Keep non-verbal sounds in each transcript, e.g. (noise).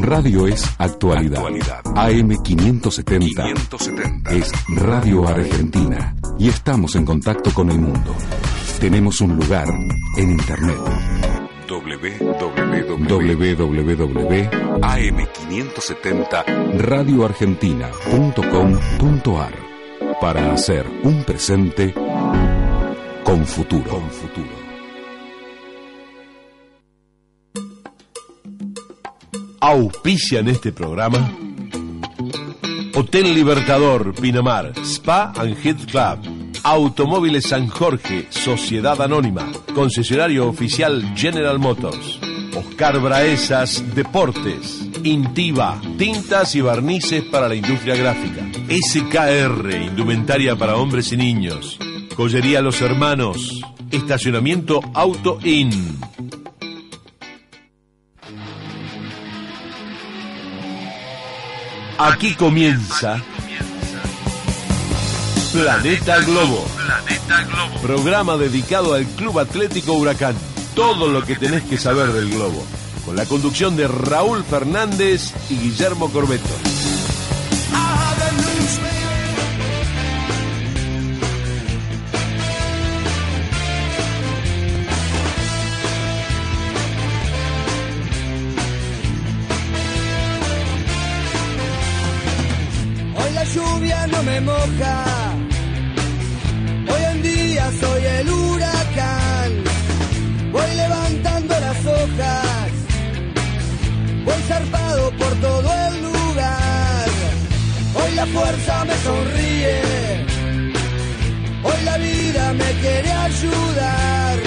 Radio es actualidad. AM570 es Radio Argentina y estamos en contacto con el mundo. Tenemos un lugar en Internet. www.am570radioargentina.com.ar para hacer un presente con futuro. Con futuro. Auspician este programa. Hotel Libertador, Pinamar, Spa and Head Club, Automóviles San Jorge, Sociedad Anónima, concesionario oficial General Motors, Oscar Braesas, Deportes, Intiva, tintas y barnices para la industria gráfica, SKR, indumentaria para hombres y niños, Joyería Los Hermanos, estacionamiento Auto In. Aquí comienza Planeta Globo. Programa dedicado al Club Atlético Huracán. Todo lo que tenés que saber del globo. Con la conducción de Raúl Fernández y Guillermo Corbeto. Moja. Hoy en día soy el huracán. Voy levantando las hojas. Voy zarpado por todo el lugar. Hoy la fuerza me sonríe. Hoy la vida me quiere ayudar.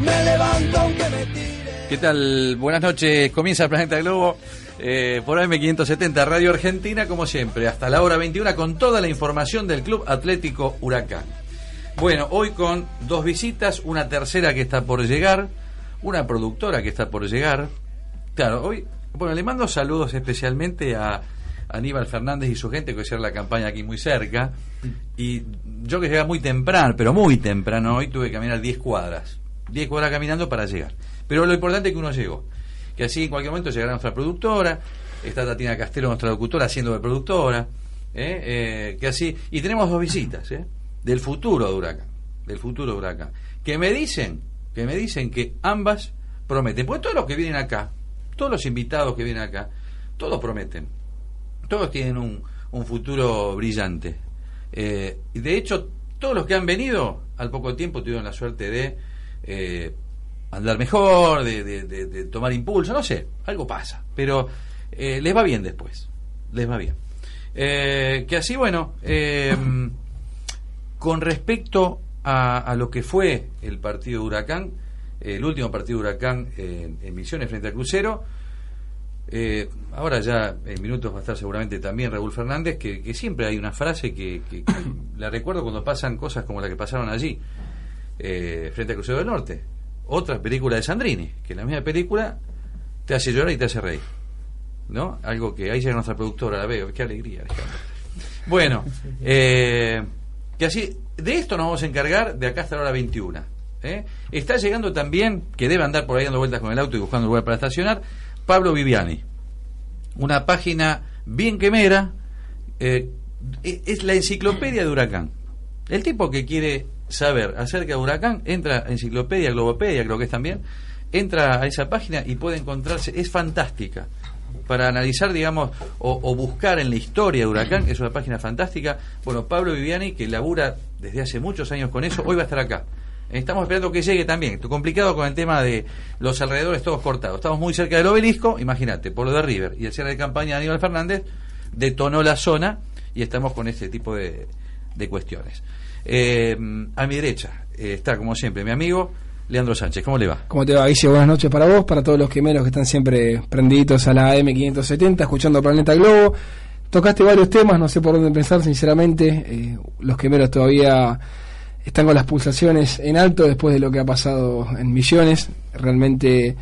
Me levanto aunque me tire. ¿Qué tal? Buenas noches. Comienza Planeta Globo eh, por AM570 Radio Argentina, como siempre, hasta la hora 21 con toda la información del Club Atlético Huracán. Bueno, hoy con dos visitas, una tercera que está por llegar, una productora que está por llegar. Claro, hoy, bueno, le mando saludos especialmente a Aníbal Fernández y su gente que hicieron la campaña aquí muy cerca. Y yo que llegaba muy temprano, pero muy temprano hoy, tuve que caminar 10 cuadras. 10 cuadras caminando para llegar. Pero lo importante es que uno llegó. Que así en cualquier momento llegará nuestra productora. Está Tatiana Castelo, nuestra locutora, haciendo de productora. ¿eh? Eh, que así. Y tenemos dos visitas, ¿eh? Del futuro de Huracán. Del futuro de Huracán. Que me dicen, que me dicen que ambas prometen. Porque todos los que vienen acá, todos los invitados que vienen acá, todos prometen. Todos tienen un, un futuro brillante. Y de hecho, todos los que han venido, al poco tiempo tuvieron la suerte de andar mejor, de, de- de- de tomar impulso, no sé, algo pasa. Pero eh, les va bien después, les va bien. Eh, que así, bueno, eh, (laughs) con respecto a, a lo que fue el partido de Huracán, el último partido de Huracán en, en Misiones frente al Crucero, eh, ahora ya en minutos va a estar seguramente también Raúl Fernández, que, siempre hay una frase que, que- (coughs) la recuerdo cuando pasan cosas como la que pasaron allí, eh, frente al Crucero del Norte. Otra película de Sandrini, que la misma película te hace llorar y te hace reír. ¿No? Algo que ahí llega nuestra productora, la veo, qué alegría, Alejandro. Bueno, (laughs) eh, que así, de esto nos vamos a encargar de acá hasta la hora 21. ¿eh? Está llegando también, que debe andar por ahí dando vueltas con el auto y buscando lugar para estacionar, Pablo Viviani. Una página bien quemera, eh, e- es la enciclopedia de Huracán. El tipo que quiere saber acerca de Huracán entra a Enciclopedia, Globopedia, creo que es también, entra a esa página y puede encontrarse, es fantástica. Para analizar, digamos, o, buscar en la historia de Huracán, es una página fantástica. Bueno, Pablo Viviani, que labura desde hace muchos años con eso, hoy va a estar acá. Estamos esperando que llegue también. Esto complicado con el tema de los alrededores todos cortados. Estamos muy cerca del obelisco, imagínate, por lo de River y el cierre de campaña de Aníbal Fernández detonó la zona y estamos con este tipo de, de cuestiones. Eh, a mi derecha eh, está, como siempre, mi amigo Leandro Sánchez. ¿Cómo le va? ¿Cómo te va, Guille? Buenas noches para vos, para todos los quemeros que están siempre prendiditos a la M570, escuchando Planeta Globo. Tocaste varios temas, no sé por dónde empezar, sinceramente. Eh, los quemeros todavía están con las pulsaciones en alto después de lo que ha pasado en Misiones. Realmente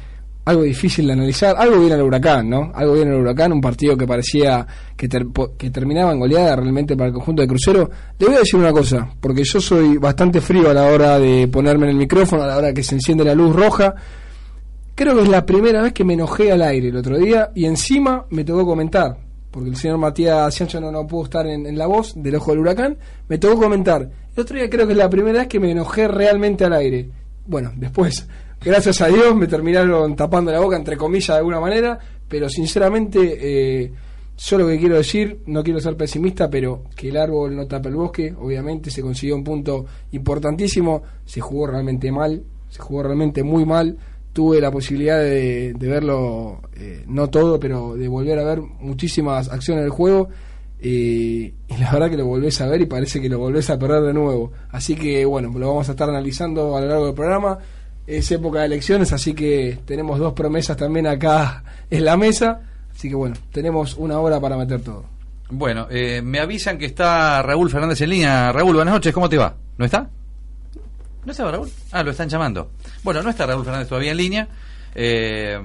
algo difícil de analizar. Algo viene al huracán, ¿no? Algo viene al huracán, un partido que parecía que, que terminaba en goleada realmente para el conjunto de Crucero. Le voy a decir una cosa, porque yo soy bastante frío a la hora de ponerme en el micrófono, a la hora que se enciende la luz roja. Creo que es la primera vez que me enojé al aire el otro día y encima me tocó comentar, porque el señor Matías Sancho no, no pudo estar en, en la voz del ojo del huracán, me tocó comentar. El otro día creo que es la primera vez que me enojé realmente al aire. Bueno, después gracias a Dios me terminaron tapando la boca, entre comillas, de alguna manera, pero sinceramente, eh, yo lo que quiero decir, no quiero ser pesimista, pero que el árbol no tapa el bosque, obviamente se consiguió un punto importantísimo, se jugó realmente mal, se jugó realmente muy mal, tuve la posibilidad de, verlo, eh, no todo, pero de volver a ver muchísimas acciones del juego. Eh, y la verdad que lo volvés a ver y parece que lo volvés a perder de nuevo. Así que bueno, lo vamos a estar analizando a lo largo del programa es época de elecciones, así que tenemos dos promesas también acá en la mesa. Así que bueno, tenemos una hora para meter todo. Bueno, eh, me avisan que está Raúl Fernández en línea. Raúl, buenas noches, ¿cómo te va? ¿No está? ¿No está Raúl? Ah, lo están llamando. Bueno, no está Raúl Fernández todavía en línea. Eh,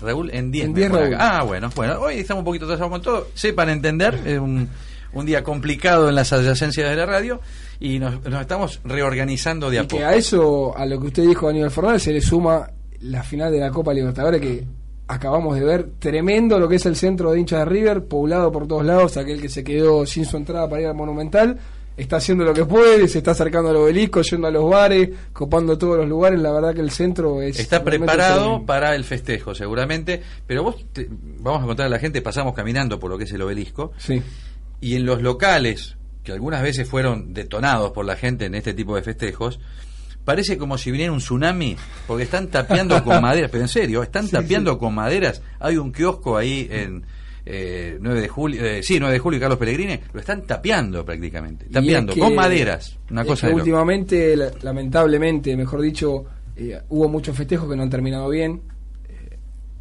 Raúl en 10. Ah, bueno, bueno, hoy estamos un poquito atrasados con todo. Sepan entender, es un, un día complicado en las adyacencias de la radio y nos, estamos reorganizando de a poco. Que a eso, a lo que usted dijo, Aníbal Fernández, se le suma la final de la Copa Libertadores que acabamos de ver. Tremendo lo que es el centro de hinchas de River, poblado por todos lados, aquel que se quedó sin su entrada para ir al Monumental. Está haciendo lo que puede, se está acercando al obelisco, yendo a los bares, copando todos los lugares. La verdad que el centro es. Está preparado para el festejo, seguramente. Pero vos, vamos a contar a la gente, pasamos caminando por lo que es el obelisco. Sí. Y en los locales, que algunas veces fueron detonados por la gente en este tipo de festejos, parece como si viniera un tsunami, porque están tapeando con (laughs) maderas, pero en serio, están tapeando con maderas. Hay un kiosco ahí en eh, 9 de julio, eh, sí, 9 de julio y Carlos Pellegrini, lo están tapeando prácticamente, tapeando con maderas, una cosa últimamente, lamentablemente, mejor dicho, eh, hubo muchos festejos que no han terminado bien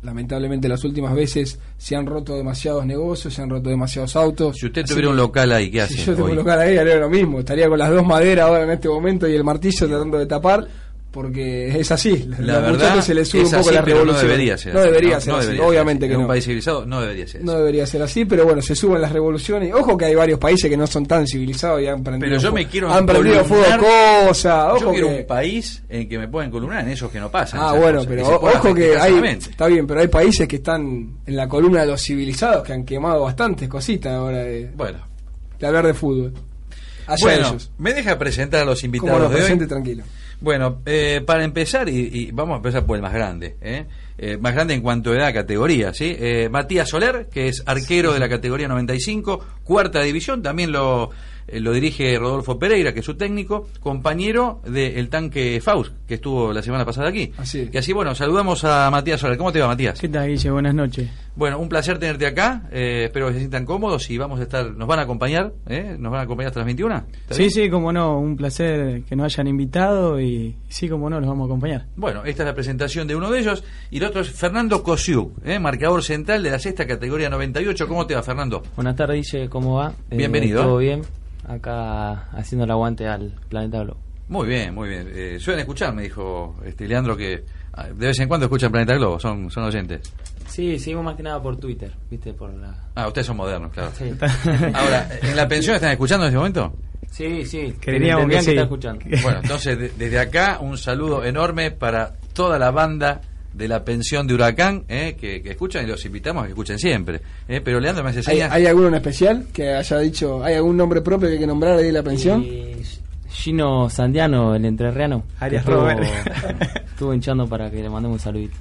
lamentablemente las últimas veces se han roto demasiados negocios, se han roto demasiados autos. Si usted tuviera un local ahí, ¿qué hace? Si yo tuviera un local ahí, haría lo mismo. Estaría con las dos maderas ahora en este momento y el martillo tratando de tapar porque (laughs) es así. La verdad se le sube un poco la revolución. No debería ser no Debería ser así, obviamente que en un país civilizado no debería ser No debería ser así, pero bueno, se suben las revoluciones. Ojo que hay varios países que no son tan civilizados y han prendido Pero yo me quiero han prendido fuego cosas. Ojo yo quiero un país en que me puedan columnar en esos que no pasan. Ah, bueno, pero ojo que hay está bien, pero hay países que están en la columna de los civilizados que han quemado bastantes cositas ahora de Bueno, de hablar de fútbol. bueno, me deja presentar a los invitados de hoy. tranquilo. Bueno, eh, para empezar, y, vamos a empezar por el más grande, ¿eh? ¿eh? más grande en cuanto a edad, categoría, ¿sí? Eh, Matías Soler, que es arquero de la categoría 95, cuarta división, también lo eh, lo dirige Rodolfo Pereira, que es su técnico, compañero del tanque Faust, que estuvo la semana pasada aquí. Así Y así, bueno, saludamos a Matías Soler. ¿Cómo te va, Matías? ¿Qué tal, Guille? Buenas noches. Bueno, un placer tenerte acá. Eh, espero que se sientan cómodos y vamos a estar, nos van a acompañar, ¿eh? Nos van a acompañar hasta las 21. Sí, sí, como no, un placer que nos hayan invitado y sí, como no, los vamos a acompañar. Bueno, esta es la presentación de uno de ellos y el otro es Fernando Cosiuk, ¿eh? marcador central de la sexta categoría 98. ¿Cómo te va, Fernando? Buenas tardes, Guille, ¿cómo va? Bienvenido. ¿Todo bien? acá haciendo el aguante al planeta Globo. Muy bien, muy bien. Eh, suelen escuchar, me dijo este Leandro, que de vez en cuando escuchan Planeta Globo, son, son oyentes. Sí, seguimos más que nada por Twitter, ¿viste? Por la... Ah, ustedes son modernos, claro. (laughs) Ahora, ¿en la pensión están escuchando en este momento? Sí, sí, queríamos que, sí. escuchando. (laughs) Bueno, entonces desde acá un saludo enorme para toda la banda de la pensión de Huracán, eh, que, escuchan y los invitamos a que escuchen siempre. Eh, pero Leandro me hace ¿Hay, ¿Hay alguno en especial que haya dicho, hay algún nombre propio que hay que nombrar ahí de la pensión? Gino Sandiano, el entrerriano. Arias Robert. (laughs) Estuvo hinchando para que le mandemos un saludito.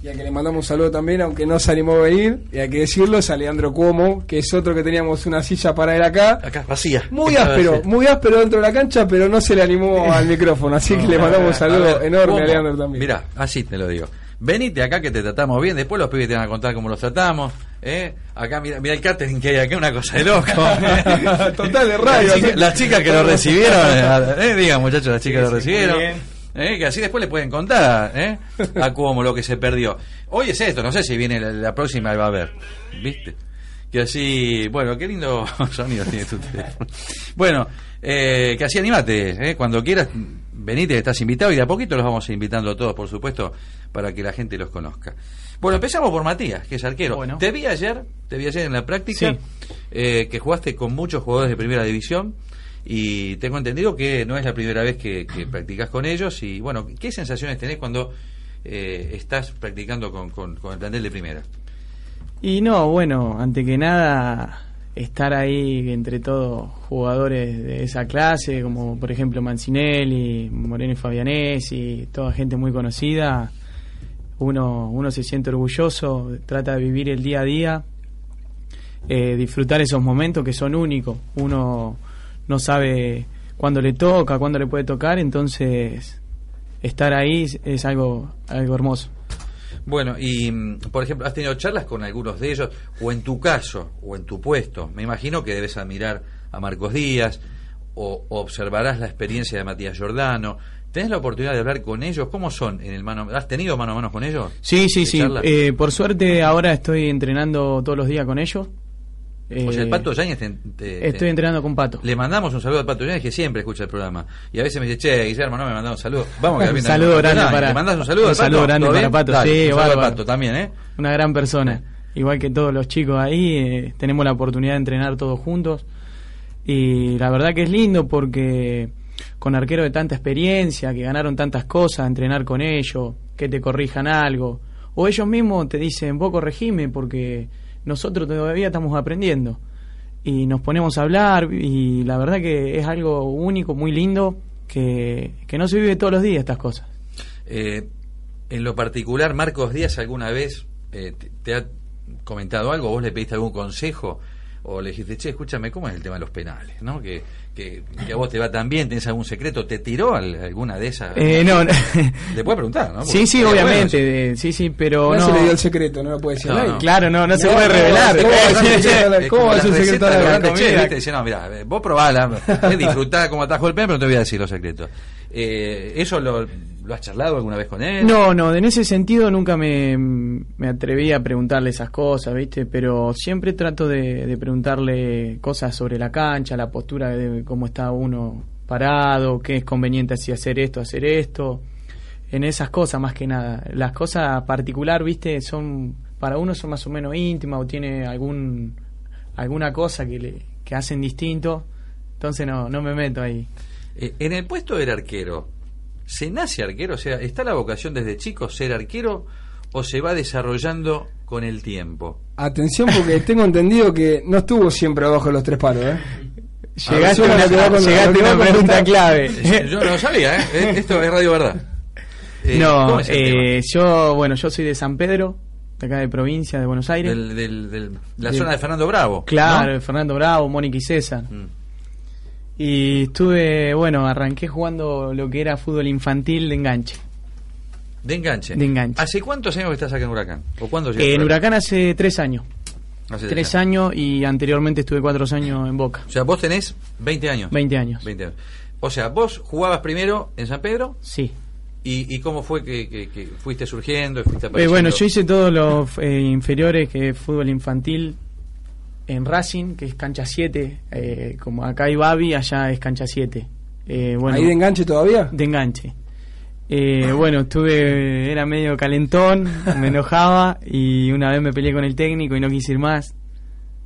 Y a que le mandamos un saludo también, aunque no se animó a venir, y hay que decirlo, es a Leandro Cuomo, que es otro que teníamos una silla para él acá. Acá, vacía. Muy áspero, muy áspero dentro de la cancha, pero no se le animó (laughs) al micrófono, así que le mandamos un saludo enorme a Leandro también. Mira, así te lo digo venite acá que te tratamos bien, después los pibes te van a contar cómo los tratamos. ¿Eh? Acá mira, mira el catering que hay acá, una cosa de loco. (laughs) Total de radio. Las chicas, que lo (laughs) recibieron, eh, eh, digan muchachos, las chicas que lo recibieron. ¿eh? que así después le pueden contar ¿eh? a cómo lo que se perdió. Hoy es esto, no sé si viene la, la próxima y va a haber, ¿viste? Que así, bueno, qué lindo (laughs) sonido tiene tu teléfono. Bueno, eh, que así animate, ¿eh? cuando quieras, venite, estás invitado y de a poquito los vamos invitando a todos, por supuesto, para que la gente los conozca. Bueno, empezamos por Matías, que es arquero. Bueno. Te vi ayer, te vi ayer en la práctica, Sí. eh, que jugaste con muchos jugadores de primera división y tengo entendido que no es la primera vez que, que practicas con ellos y bueno, ¿qué sensaciones tenés cuando eh, estás practicando con, con- con el plantel de primera? Y no, bueno, ante que nada, estar ahí entre todos jugadores de esa clase, como por ejemplo Mancinelli, Moreno y Fabianesi, toda gente muy conocida, uno, uno se siente orgulloso, trata de vivir el día a día, eh, disfrutar esos momentos que son únicos. Uno no sabe cuándo le toca, cuándo le puede tocar, entonces estar ahí es- algo, algo hermoso. Bueno, y mm, por ejemplo, ¿has tenido charlas con algunos de ellos? O en tu caso, o en tu puesto, me imagino que debes admirar a Marcos Díaz, o observarás la experiencia de Matías Giordano. ¿Tenés la oportunidad de hablar con ellos? ¿Cómo son en el mano? ¿Has tenido mano a mano con ellos? Sí, sí, ¿De sí. Eh, por suerte ahora estoy entrenando todos los días con ellos. o sea, el Eh, Pato Yáñez te- te- Estoy te- entrenando con Pato. Le mandamos un saludo al Pato Yáñez que siempre escucha el programa. Y a veces me dice, che, Guillermo, no me mandás un saludo. Vamos, que (laughs) Un saludo grande para- ¿Le mandás un saludo un al Pato? saludo grande ¿Todo para? Pato, Dale, sí, un saludo al. Pato también, ¿eh? Una gran persona. Igual que todos los chicos ahí, eh, tenemos la oportunidad de entrenar todos juntos. Y la verdad que es lindo porque con arqueros de tanta experiencia, que ganaron tantas cosas, entrenar con ellos, que te corrijan algo. O ellos mismos te dicen, vos corregime porque nosotros todavía estamos aprendiendo. Y nos ponemos a hablar y la verdad que es algo único, muy lindo, que, que no se vive todos los días estas cosas. Eh, en lo particular, Marcos Díaz alguna vez eh, te, te ha comentado algo, vos le pediste algún consejo o le dijiste, che, escúchame, ¿cómo es el tema de los penales? ¿no? Que, que, que a vos te va tan bien, tenés algún secreto, ¿te tiró al- alguna de esas? Eh, no, no. (laughs) Le puede preguntar, ¿no? Sí, Porque sí, obviamente, sí, sí, pero No, no. se le dio el secreto, no lo puede decir No, no. Claro, no, no se puede no, revelar. ¿cómo va a ser secreto? Es ¿Cómo como receta secretario de la comida? ¿viste? Dice, no, mira, vos probala, (laughs) disfrutá cómo atajó el pen, pero no te voy a decir los secretos. Eh, ¿Eso lo, has charlado alguna vez con él? No, no, en ese sentido nunca me, me atreví a preguntarle esas cosas, ¿viste? Pero siempre trato de, de preguntarle cosas sobre la cancha, la postura de cómo está uno parado, qué es conveniente si hacer esto, hacer esto. En esas cosas más que nada. Las cosas particular, ¿viste? Son para uno son más o menos íntimas o tiene algún alguna cosa que le que hacen distinto. Entonces no no me meto ahí. Eh, en el puesto del arquero, ¿se nace arquero? O sea, ¿está la vocación desde chico ser arquero o se va desarrollando con el tiempo? Atención porque (laughs) tengo entendido que no estuvo siempre abajo de los tres palos, ¿eh? Llegaste A a ver, una, te va a contar, llegaste a una pregunta clave. (laughs) Eh, Yo no lo sabía, ¿eh? Esto es Radio Verdad. Eh, no, ¿cómo es el eh, yo, bueno, yo soy de San Pedro, de acá de provincia de Buenos? Aires. Del- del- del- la Del- zona de Fernando Bravo. claro, ¿no? Fernando Bravo, Mónica y César. Mm. Y estuve, bueno, arranqué jugando lo que era fútbol infantil de enganche. De enganche. De enganche. ¿Hace cuántos años que estás acá en Huracán? ¿O cuándo Eh, llegaste en? Huracán hace tres años. Hace Tres años y anteriormente estuve cuatro años en Boca. O sea, vos tenés 20 años. 20 años. 20 años. O sea, vos jugabas primero en San Pedro Sí. y, y cómo fue que, que- que fuiste surgiendo y fuiste Eh, bueno, yo hice todos los eh, inferiores, que es fútbol infantil, en Racing, que es cancha 7. eh, como acá hay Babi, allá es cancha 7. Eh, bueno, ¿Ahí de enganche todavía? de enganche. Eh, bueno, estuve, era medio calentón, me enojaba y una vez me peleé con el técnico y no quise ir más.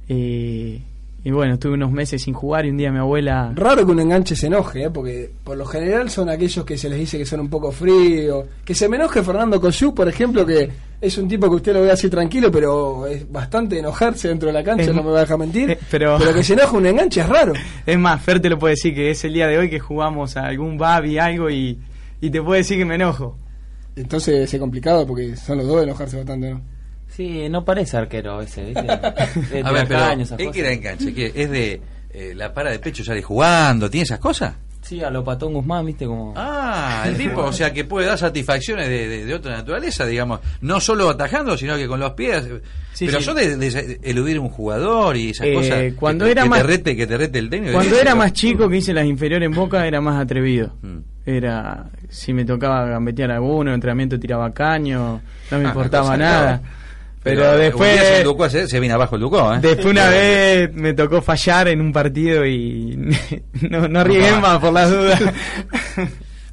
Eh, y bueno, estuve unos meses sin jugar y un día mi abuela... Raro que un enganche se enoje, ¿eh? porque por lo general son aquellos que se les dice que son un poco fríos. Que se me enoje Fernando Coyú, por ejemplo, que es un tipo que usted lo ve así tranquilo, pero es bastante enojarse dentro de la cancha, Es- no me va a dejar mentir. eh, pero- que se enoje un enganche es raro. (laughs) Es más, Fer te lo puede decir que es el día de hoy que jugamos a algún Babi, algo y, y te puede decir que me enojo. Entonces es complicado porque son los dos de enojarse bastante, ¿no? Sí, no parece arquero a veces, ¿viste? (laughs) De A ver, pero ¿es que era enganche? ¿Es de eh, la para de pecho sale jugando? ¿Tiene esas cosas? Sí, a lo Patón Guzmán, viste, como... Ah, el tipo, o sea que puede dar satisfacciones de, de- de otra naturaleza, digamos, no solo atajando, sino que con los pies. Sí, Pero sí. yo de, de eludir un jugador y esas Eh, cosas. cuando que, era que más- te rete, que te rete el técnico. Cuando era más chico que hice las inferiores en Boca era más atrevido. Mm. Era si me tocaba gambetear alguno, entrenamiento tiraba caño, no me (laughs) Ah, importaba nada. Pero, después se, Ducó, se, se viene abajo el Ducó, ¿eh? después una vez me tocó fallar en un partido y (laughs) no, no más por las dudas. (laughs)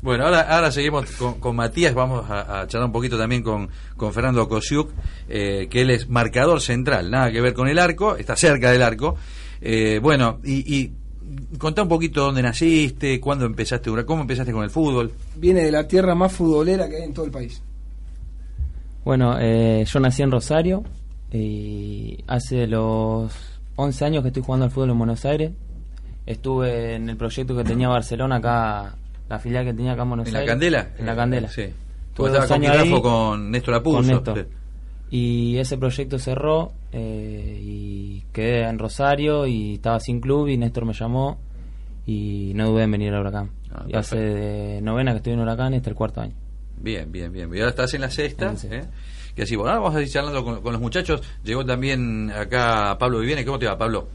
Bueno, ahora, ahora seguimos con, con Matías, vamos a, a charlar un poquito también con, con Fernando Kosiuk, eh, que él es marcador central, nada que ver con el arco, está cerca del arco. Eh, bueno, y, y contá un poquito dónde naciste, cuándo empezaste, cómo empezaste con el fútbol. Viene de la tierra más futbolera que hay en todo el país. Bueno, eh, yo nací en Rosario y hace los 11 años que estoy jugando al fútbol en Buenos Aires. Estuve en el proyecto que tenía Barcelona acá, la filial que tenía acá en Buenos ¿En la Aires. Candela? En la Candela. Sí. Tuve dos con años ahí con Néstor Apuzzo. con Néstor. Y ese proyecto cerró eh, y quedé en Rosario y estaba sin club y Néstor me llamó y no dudé en venir al Huracán. Ah, y hace de novena que estoy en Huracán, este es el cuarto año. Bien, bien, bien. Y ahora estás en la sexta. En la sexta. ¿eh? Que así, bueno, ahora vamos a ir charlando con, con los muchachos. Llegó también acá Pablo Viviene. ¿Cómo te va, Pablo?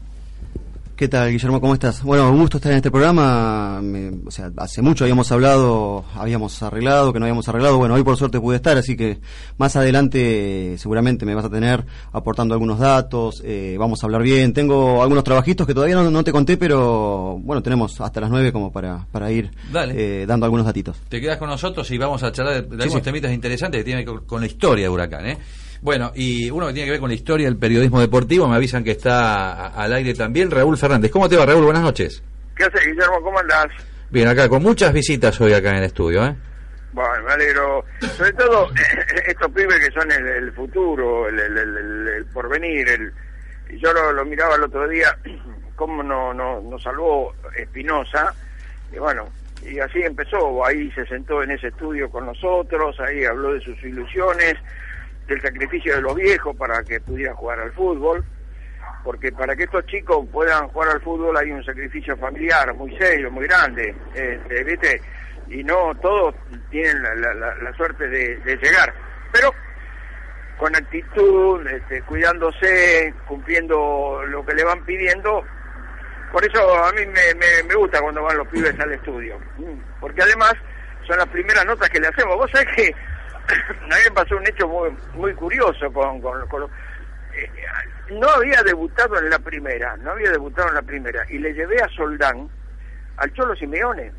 ¿Qué tal, Guillermo? ¿Cómo estás? Bueno, un gusto estar en este programa. Me- o sea, hace mucho habíamos hablado, habíamos arreglado, que no habíamos arreglado. Bueno, hoy por suerte pude estar, así que más adelante seguramente me vas a tener aportando algunos datos. eh, vamos a hablar bien. Tengo algunos trabajitos que todavía no, no te conté, pero bueno, tenemos hasta las nueve como para, para ir eh, dando algunos datitos. Te quedas con nosotros y vamos a charlar de, de algunos sí. temitas interesantes que tienen que ver con la historia de Huracán. ¿eh? Bueno, y uno que tiene que ver con la historia del periodismo deportivo, me avisan que está al aire también, Raúl Fernández. ¿Cómo te va, Raúl? Buenas noches. ¿Qué haces, Guillermo? ¿Cómo andás? Bien, acá con muchas visitas hoy acá en el estudio. ¿eh? Bueno, me alegro. Sobre todo (laughs) estos pibes que son el, el futuro, el, el- el- porvenir. El, yo lo, lo miraba el otro día, (clears throat) cómo no, no, nos salvó Espinosa. Y bueno, y así empezó. Ahí se sentó en ese estudio con nosotros, ahí habló de sus ilusiones, del sacrificio de los viejos para que pudieran jugar al fútbol. Porque para que estos chicos puedan jugar al fútbol hay un sacrificio familiar muy serio, muy grande, este, ¿viste? Y no todos tienen la, la- la- suerte de, de llegar. Pero con actitud, este, cuidándose, cumpliendo lo que le van pidiendo. Por eso a mí me, me- me gusta cuando van los pibes al estudio. Mm, Porque además son las primeras notas que le hacemos. Vos sabés que a mí me pasó un hecho muy, muy curioso con, con, eh, no había debutado en la primera, no había debutado en la primera, y le llevé a Soldán, al Cholo Simeone,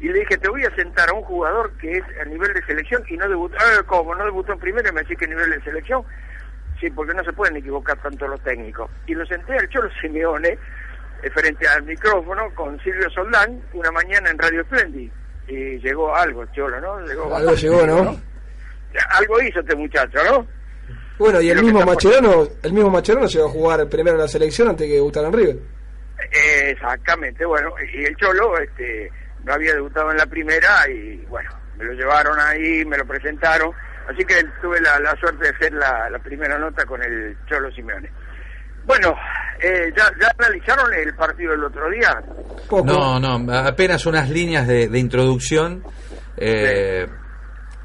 y le dije, te voy a sentar a un jugador que es a nivel de selección y no debutó, ah, ¿cómo? ¿No debutó en primera? Y me decís que a nivel de selección, sí, porque no se pueden equivocar tanto los técnicos. Y lo senté al Cholo Simeone, eh, frente al micrófono, con Silvio Soldán, una mañana en Radio Splendid, y llegó algo, el Cholo, ¿no? Llegó Algo llegó, ¿no? Algo hizo este muchacho, ¿no? Bueno, y el Creo mismo por- Macherano, el mismo Macherano llegó a jugar primero en la selección antes que debutar en River. Exactamente, bueno, y el Cholo este, no había debutado en la primera y bueno, me lo llevaron ahí, me lo presentaron, así que tuve la, la suerte de hacer la, la primera nota con el Cholo Simeone. Bueno, eh, ¿ya, ¿ya analizaron el partido del otro día? Poco. No, no, apenas unas líneas de, de introducción. eh,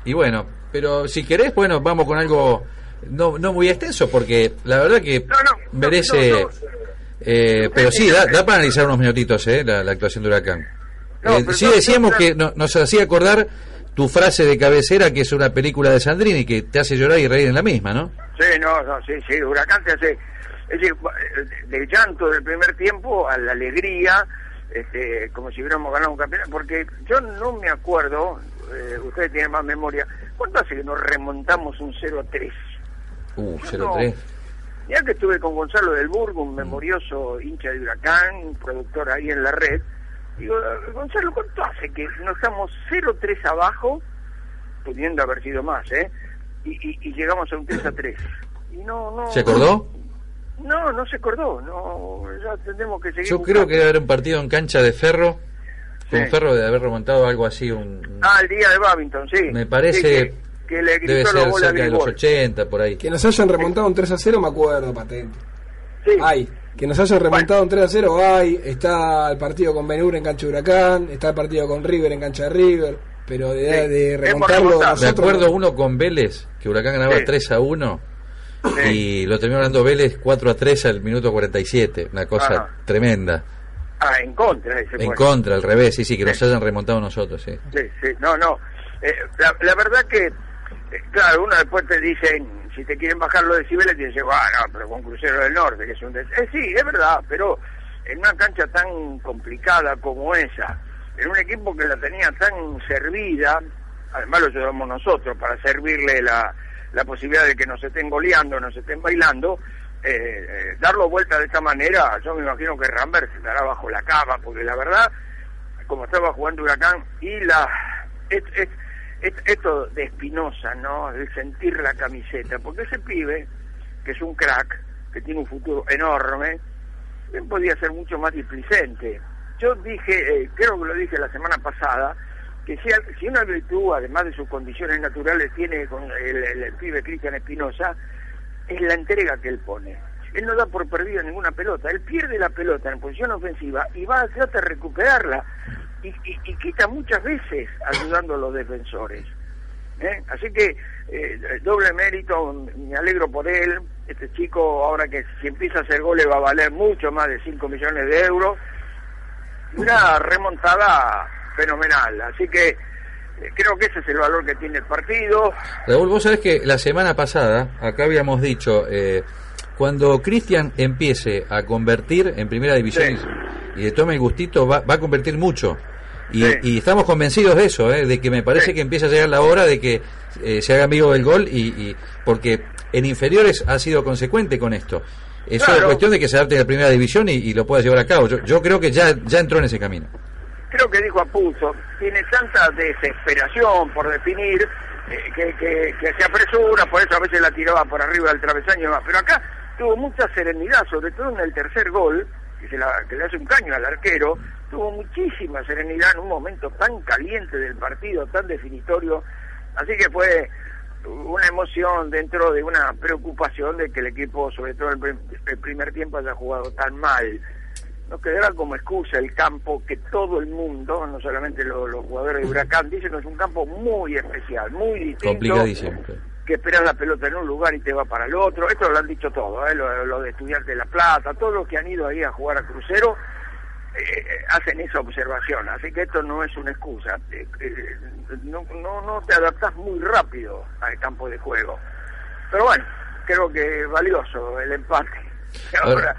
Y bueno, pero si querés, bueno, vamos con algo no, no muy extenso, porque la verdad que No, no, no, merece... eh, pero sí, da, da para analizar unos minutitos eh, la, la actuación de Huracán. Eh, sí decíamos que no- nos hacía acordar tu frase de cabecera, que es una película de Sandrini, que te hace llorar y reír en la misma, ¿no? Sí, no, no, sí, sí, Huracán te hace, es decir, del llanto del primer tiempo a la alegría, este, como si hubiéramos ganado un campeonato, porque yo no me acuerdo, eh, ustedes tienen más memoria, ¿cuánto hace que nos remontamos un 0 a 3? Uh, No. 0-3. Ya que estuve con Gonzalo del Burgo, un memorioso hincha de Huracán, productor ahí en la red, digo, Gonzalo, ¿cuánto hace que no estamos 0-3 abajo, pudiendo haber sido más, eh? Y, y- y llegamos a un 3 a 3. Y no, no. ¿Se acordó? No, no se acordó, no, ya tenemos que seguir. Yo buscando. creo que debe haber un partido en cancha de Ferro, Sí. Ferro de haber remontado algo así, un, Ah, el día de Babington, sí. me parece Sí, que, que le debe ser cerca de los Wall. 80, por ahí. Que nos hayan remontado un 3 a 0, me acuerdo, patente. Sí. Ay. que nos hayan remontado un 3 a 0 hay, está el partido con Benur en cancha de Huracán, está el partido con River en cancha de River, pero de, Sí, de remontarlo remontado. Me nosotros- acuerdo uno con Vélez, que Huracán ganaba Sí. 3 a 1 Sí. y lo terminó ganando Vélez 4 a 3 al minuto 47. Una cosa Ajá. tremenda. Ah, en contra ese En contra, al revés, sí, sí, que nos hayan remontado nosotros, sí. Sí, sí, no, no. Eh, la, la verdad que, eh, claro, uno después te dicen, si te quieren bajar los decibeles, te dicen, bueno, pero con Crucero del Norte, que es un... des-". Eh, sí, es verdad, pero en una cancha tan complicada como esa, en un equipo que la tenía tan servida, además lo llevamos nosotros para servirle la, la posibilidad de que nos estén goleando, nos estén bailando, eh, eh, darlo vuelta de esta manera, yo me imagino que Rambert se estará bajo la cama, porque la verdad, como estaba jugando Huracán, y la es- es- es- esto de Espinosa, ¿no? El sentir la camiseta, porque ese pibe, que es un crack, que tiene un futuro enorme, podía ser mucho más displicente. Yo dije, eh, creo que lo dije la semana pasada, que si, si una virtud, además de sus condiciones naturales, tiene con el, el- el pibe Cristian Espinosa, es la entrega que él pone. Él no da por perdida ninguna pelota, él pierde la pelota en posición ofensiva y va a tratar de recuperarla y, y- y quita muchas veces ayudando a los defensores. ¿eh? Así que eh, doble mérito, me alegro por él. Este chico, ahora que si empieza a hacer goles, va a valer mucho más de 5 millones de euros. Una remontada fenomenal. Así que creo que ese es el valor que tiene el partido. Raúl, vos sabés que la semana pasada, acá habíamos dicho, eh, cuando Cristian empiece a convertir en primera división Sí. y, le tome el gustito, va, va a convertir mucho. Y, Sí. y estamos convencidos de eso, eh, de que me parece Sí. que empieza a llegar la hora de que eh, se haga amigo del gol y, y- porque en inferiores ha sido consecuente con esto. Es solo Claro. cuestión de que se adapte a la primera división y, y lo pueda llevar a cabo. Yo, yo creo que ya, ya entró en ese camino. Creo que dijo Apulso, tiene tanta desesperación por definir eh, que, que- se apresura, por eso a veces la tiraba por arriba del travesaño y demás. Pero acá tuvo mucha serenidad, sobre todo en el tercer gol, que, se la- que le hace un caño al arquero, tuvo muchísima serenidad en un momento tan caliente del partido, tan definitorio. Así que fue una emoción dentro de una preocupación de que el equipo, sobre todo el, el primer tiempo, haya jugado tan mal. No quedará como excusa el campo que todo el mundo, no solamente lo- los jugadores de Huracán, dicen que es un campo muy especial, muy distinto, Complicadísimo. que esperas la pelota en un lugar y te va para el otro. Esto lo han dicho todos, ¿eh? lo, lo de Estudiantes de La Plata, todos los que han ido ahí a jugar a Crucero eh, hacen esa observación. Así que esto no es una excusa. Eh, eh, no, no, no te adaptás muy rápido al campo de juego. Pero bueno, creo que es valioso el empate. (laughs) Ahora- Ahora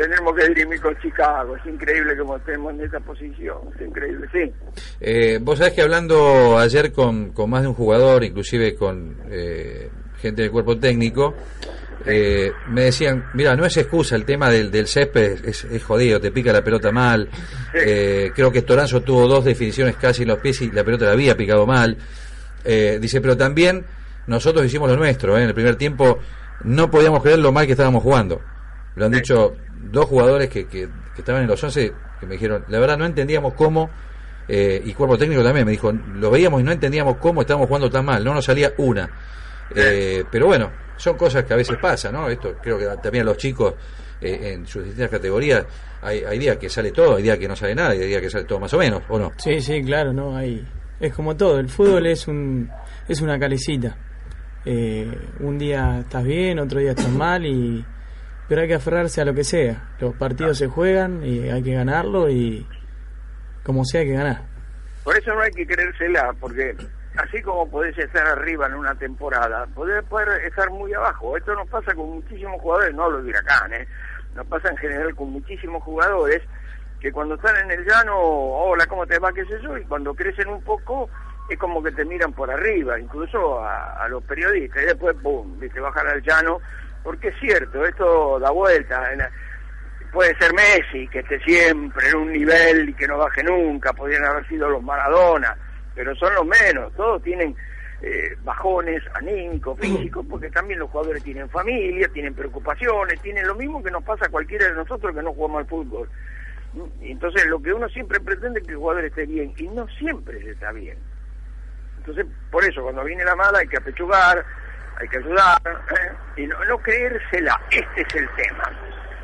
tendremos que dirimir con Chicago. Es increíble como estemos en esa posición. Es increíble, sí. Eh, vos sabés que hablando ayer con, con más de un jugador, inclusive con eh, gente del cuerpo técnico, eh, me decían, mira, no es excusa el tema del, del césped, es, es jodido, te pica la pelota mal. Eh, creo que Toranzo tuvo dos definiciones casi en los pies y la pelota la había picado mal. Eh, dice, pero también nosotros hicimos lo nuestro, ¿eh? en el primer tiempo no podíamos creer lo mal que estábamos jugando. Lo han dicho dos jugadores que, que, que estaban en los 11 que me dijeron, la verdad no entendíamos cómo, eh, y cuerpo técnico también me dijo, lo veíamos y no entendíamos cómo estábamos jugando tan mal, no nos salía una. Eh, pero bueno, son cosas que a veces pasan, ¿no? Esto creo que también a los chicos eh, en sus distintas categorías hay, hay días que sale todo, hay días que no sale nada, y hay días que sale todo más o menos, ¿o no? Sí, sí, claro, no, hay es como todo, el fútbol es un es una calecita. Eh, un día estás bien, otro día estás mal y pero hay que aferrarse a lo que sea. Los partidos se juegan y hay que ganarlo y como sea hay que ganar. Por eso no hay que creérsela, porque así como podés estar arriba en una temporada, podés poder estar muy abajo. Esto nos pasa con muchísimos jugadores, no los de Huracán, ¿eh? nos pasa en general con muchísimos jugadores que cuando están en el llano, hola, ¿cómo te va? ¿Qué sé yo? Y cuando crecen un poco, es como que te miran por arriba, incluso a, a los periodistas, y después, ¡pum!, te bajan al llano, porque es cierto, esto da vuelta. en la- puede ser Messi, que esté siempre en un nivel y que no baje nunca, podrían haber sido los Maradona, pero son los menos, todos tienen eh, bajones anímicos, físicos, porque también los jugadores tienen familia, tienen preocupaciones, tienen lo mismo que nos pasa a cualquiera de nosotros que no jugamos al fútbol. Entonces lo que uno siempre pretende es que el jugador esté bien, y no siempre está bien. Entonces, por eso, cuando viene la mala hay que apechugar, hay que ayudar, ¿eh? y no, no creérsela, este es el tema.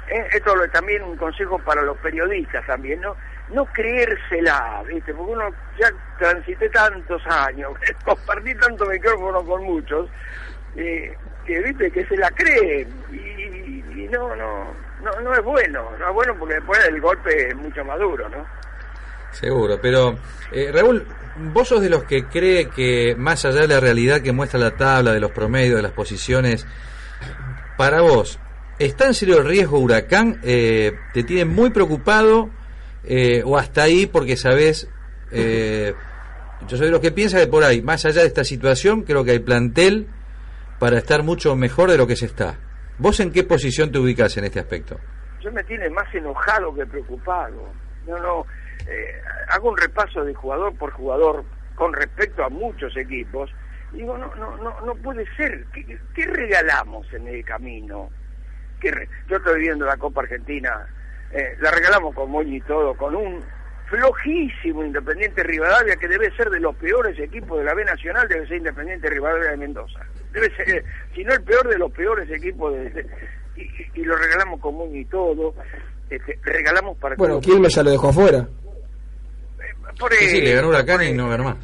¿eh? esto es también un consejo para los periodistas también, ¿no? No creérsela, ¿viste? Porque uno ya transité tantos años, (laughs) compartí tanto micrófono con muchos, eh, que, ¿viste? Que se la creen. Y, y no, no, no, no es bueno, no es bueno porque después el golpe es mucho más duro, ¿no? Seguro, pero eh, Raúl, vos sos de los que cree que más allá de la realidad que muestra la tabla de los promedios, de las posiciones, para vos, ¿está en serio el riesgo huracán? Eh, ¿Te tiene muy preocupado eh, o hasta ahí porque sabes, eh, yo soy de los que piensa que por ahí, más allá de esta situación, creo que hay plantel para estar mucho mejor de lo que se está. ¿Vos en qué posición te ubicas en este aspecto? Yo me tiene más enojado que preocupado. No, no, eh, hago un repaso de jugador por jugador con respecto a muchos equipos. Digo, no, no, no, no puede ser. ¿Qué, qué regalamos en el camino? ¿Qué re- Yo estoy viendo la Copa Argentina, eh, la regalamos con Moñi y todo, con un flojísimo Independiente Rivadavia que debe ser de los peores equipos de la B Nacional, debe ser Independiente Rivadavia de Mendoza. Debe ser, eh, si no el peor de los peores equipos de, de- y, lo regalamos con Moñi y todo. Este, regalamos para Bueno. Quilmes ya lo dejó afuera. Por Sí, sí, le ganó Huracán y no ganó más.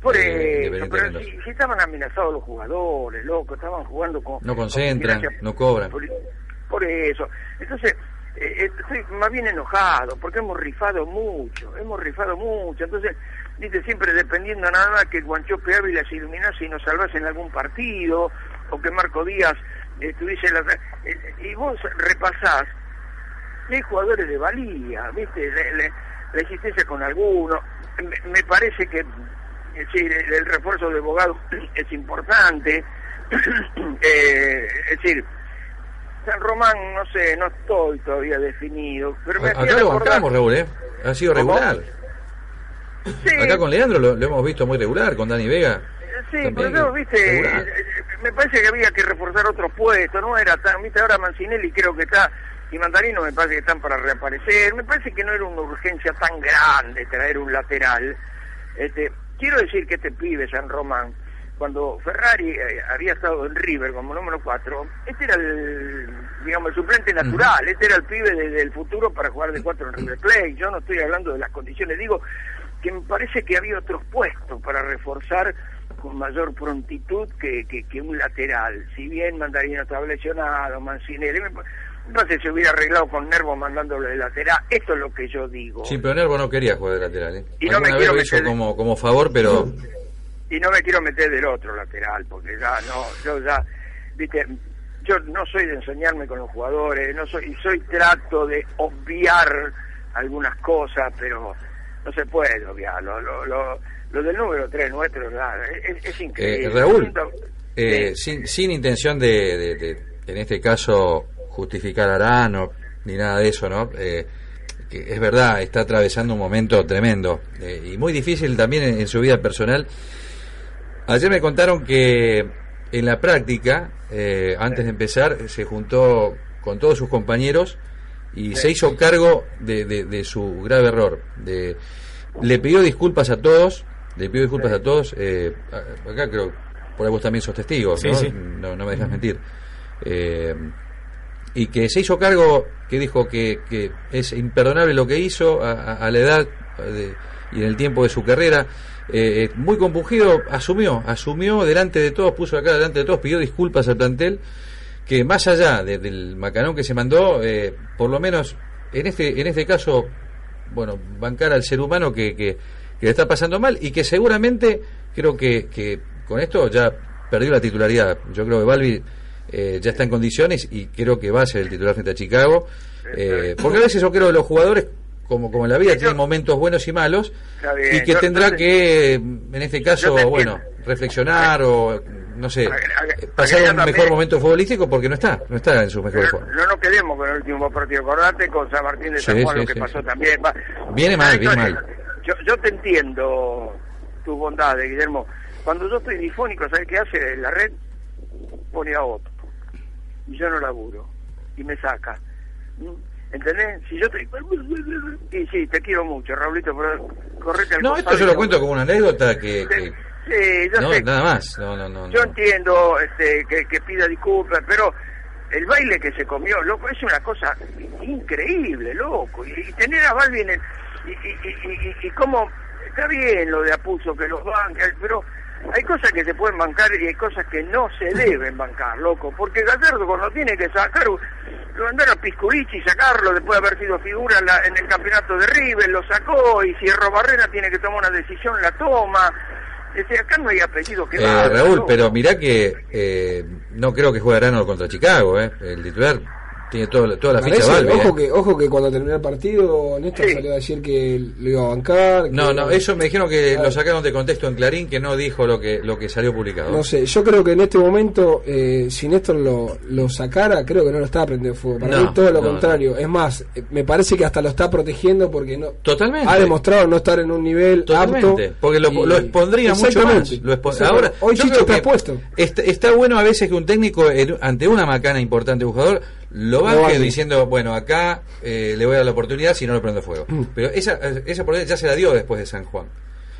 Por Eh, eso, pero si, si estaban amenazados los jugadores, loco, estaban jugando con... No con concentran, no cobran. Por, por eso. Entonces, eh, estoy más bien enojado, porque hemos rifado mucho, hemos rifado mucho. Entonces, dice siempre dependiendo nada más que Guanchope Ávila se iluminase y nos salvase en algún partido, o que Marco Díaz estuviese en la... eh, y vos repasás, hay jugadores de valía, ¿viste? Le- le- la existencia con alguno. Me, me parece que es decir, el, el refuerzo de abogado es importante. (clears throat) Eh, es decir, San Román, no sé, no estoy todavía definido. Pero me Acá lo bancamos, Raúl, ¿eh? Ha sido regular. Sí, Acá con Leandro lo, lo hemos visto muy regular, con Dani Vega. Sí, pero yo, que- viste, regular. eh, eh, me parece que había que reforzar otros puestos, no era tan, viste, ahora Mancinelli creo que está, y Mandarino me parece que están para reaparecer, me parece que no era una urgencia tan grande traer un lateral. Este, quiero decir que este pibe, San Román, cuando Ferrari eh, había estado en River como número 4, este era el, digamos, el suplente natural, este era el pibe de- del futuro para jugar de 4 en River Plate, yo no estoy hablando de las condiciones, digo que me parece que había otros puestos para reforzar con mayor prontitud que, que, que un lateral. Si bien Mandarino estaba lesionado, Mancinelli, no sé si hubiera arreglado con Nervo mandándolo de lateral. Esto es lo que yo digo. Sí, pero Nervo no quería jugar de lateral, ¿eh? Y no me quiero hizo meter- como, como favor, pero... Y no me quiero meter del otro lateral, porque ya no, yo ya, viste, yo no soy de enseñarme con los jugadores, no soy, soy trato de obviar algunas cosas, pero no se puede obviar. Lo, lo, lo, lo del número 3 nuestro es, es increíble. Eh, Raúl, eh, sin, sin intención de, de- de, en este caso, justificar a Arano, ni nada de eso, ¿no? Eh, que es verdad, está atravesando un momento tremendo eh, y muy difícil también en, en su vida personal. Ayer me contaron que en la práctica, eh, antes de empezar, se juntó con todos sus compañeros y se hizo cargo de, de- de su grave error. De, le pidió disculpas a todos, le pidió disculpas a todos. eh, acá creo, por ahí vos también sos testigo, Sí, ¿no? sí. No, no me dejas mentir. Eh, y que se hizo cargo, que dijo que, que es imperdonable lo que hizo a, a- la edad de- y en el tiempo de su carrera. Eh, muy compungido, asumió, asumió delante de todos, puso acá delante de todos, pidió disculpas al plantel, que más allá de- del macanón que se mandó, eh, por lo menos en este, en este caso, bueno, bancar al ser humano que, que, que le está pasando mal y que seguramente creo que, que con esto ya perdió la titularidad. Yo creo que Balbi eh, ya está en condiciones y creo que va a ser el titular frente a Chicago. Eh, porque a veces yo creo que los jugadores, como, como en la vida, tienen momentos buenos y malos bien, y que yo- tendrá yo que, en este caso, bueno, reflexionar o, no sé, eh, pasar un mejor momento futbolístico porque no está, no está en su mejor No, forma. no nos quedemos con el último partido, acordate con San Martín de Sí, San Juan sí, lo que sí, pasó también. Va- Viene mal, viene mal. Yo, yo te entiendo tu bondad, Guillermo. Cuando yo estoy difónico, ¿sabes qué hace la red? Pone a otro. Y yo no laburo. Y me saca. ¿Entendés? Si yo estoy... Y sí, te quiero mucho, Raulito, pero correte al No, esto yo lo cuento como una anécdota que... que- Sí, yo no, sé. nada más. No, no, no. Yo entiendo este, que, que pida disculpas, pero el baile que se comió, loco, es una cosa increíble, loco. Y, y tener a Balbi en. Y, y, y, y, y cómo... Está bien lo de Apuso, que los banca, pero hay cosas que se pueden bancar y hay cosas que no se deben bancar, loco. Porque Gallardo cuando tiene que sacar, lo mandaron a Pisculichi y sacarlo después de haber sido figura en, la- en el campeonato de River, lo sacó y si Barrera tiene que tomar una decisión, la toma. Es decir, acá no hay apellido que Eh, valga, Raúl, loco. pero mirá que eh, no creo que juegue Arano contra Chicago, ¿eh? El titular tiene toda la ficha Parece, Balbi. ojo, ¿eh? que, ojo que cuando terminó el partido, Néstor Sí. salió a decir que lo iba a bancar. No, que- no, eso me dijeron que Claro. lo sacaron de contexto en Clarín, que no dijo lo que lo que salió publicado. No sé, yo creo que en este momento, eh, si Néstor lo, lo sacara, creo que no lo está prendiendo fuego. Para No, mí todo lo no, contrario. Es más, eh, me parece que hasta lo está protegiendo porque no Totalmente. ha demostrado no estar en un nivel Totalmente, apto. porque lo, y- lo expondría mucho más. Lo expo-. Ahora, Hoy Chicho está que expuesto. Está, está bueno a veces que un técnico ante una macana importante de jugador lo baje banque. diciendo, bueno, acá eh, le voy a dar la oportunidad si no lo prendo fuego. Mm. Pero esa, esa oportunidad ya se la dio después de San Juan.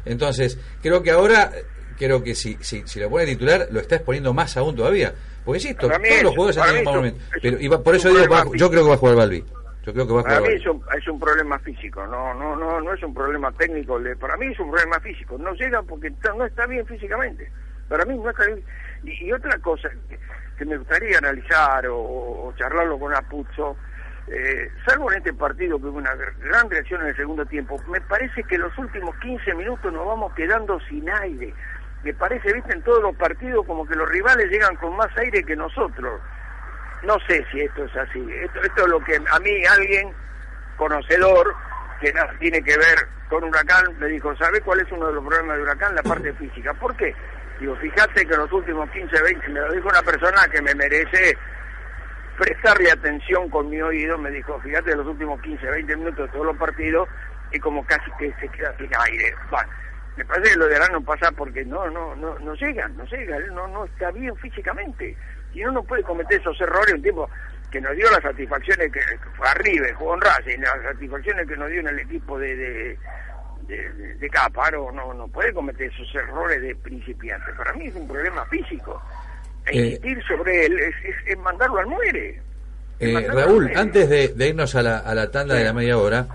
Entonces, creo que ahora, creo que si, si, si lo pone titular, lo está exponiendo más aún todavía. Porque insisto, Para mí todos es- los jugadores han para tenido mí momento. Pero, y va- por es eso digo, va- yo creo que va a jugar Balbi. Yo creo que va a Para jugar mí Balbi. es un, es un problema físico, no no no no es un problema técnico. le- Para mí es un problema físico. No llega porque no está bien físicamente. Para mí no está bien. Y, y otra cosa que, me gustaría analizar o, charlarlo con Apuzzo, eh, salvo en este partido que hubo una gr- gran reacción en el segundo tiempo, me parece que los últimos 15 minutos nos vamos quedando sin aire. Me parece, viste, en todos los partidos como que los rivales llegan con más aire que nosotros. No sé si esto es así. Esto, esto es lo que a mí alguien conocedor que nada tiene que ver con Huracán me dijo, ¿sabe cuál es uno de los problemas de Huracán? La parte física. ¿Por qué? Digo, fíjate que los últimos 15, 20, me lo dijo una persona que me merece prestarle atención con mi oído, me dijo, fíjate los últimos 15, 20 minutos de todos los partidos y como casi que se queda sin aire. Me parece que lo de Arán no pasa porque no, no, no, no llega, no llega, no, no está bien físicamente. Y uno no puede cometer esos errores un tipo que nos dio las satisfacciones que, fue arriba, jugó en Racing, las satisfacciones que nos dio en el equipo de, de, de- de no, no puede cometer esos errores de principiante. Para mí es un problema físico. E Eh, insistir sobre él es, es- es mandarlo al muere. Eh, mandarlo al Raúl, muere. antes de, de irnos a la, a la tanda de la media hora,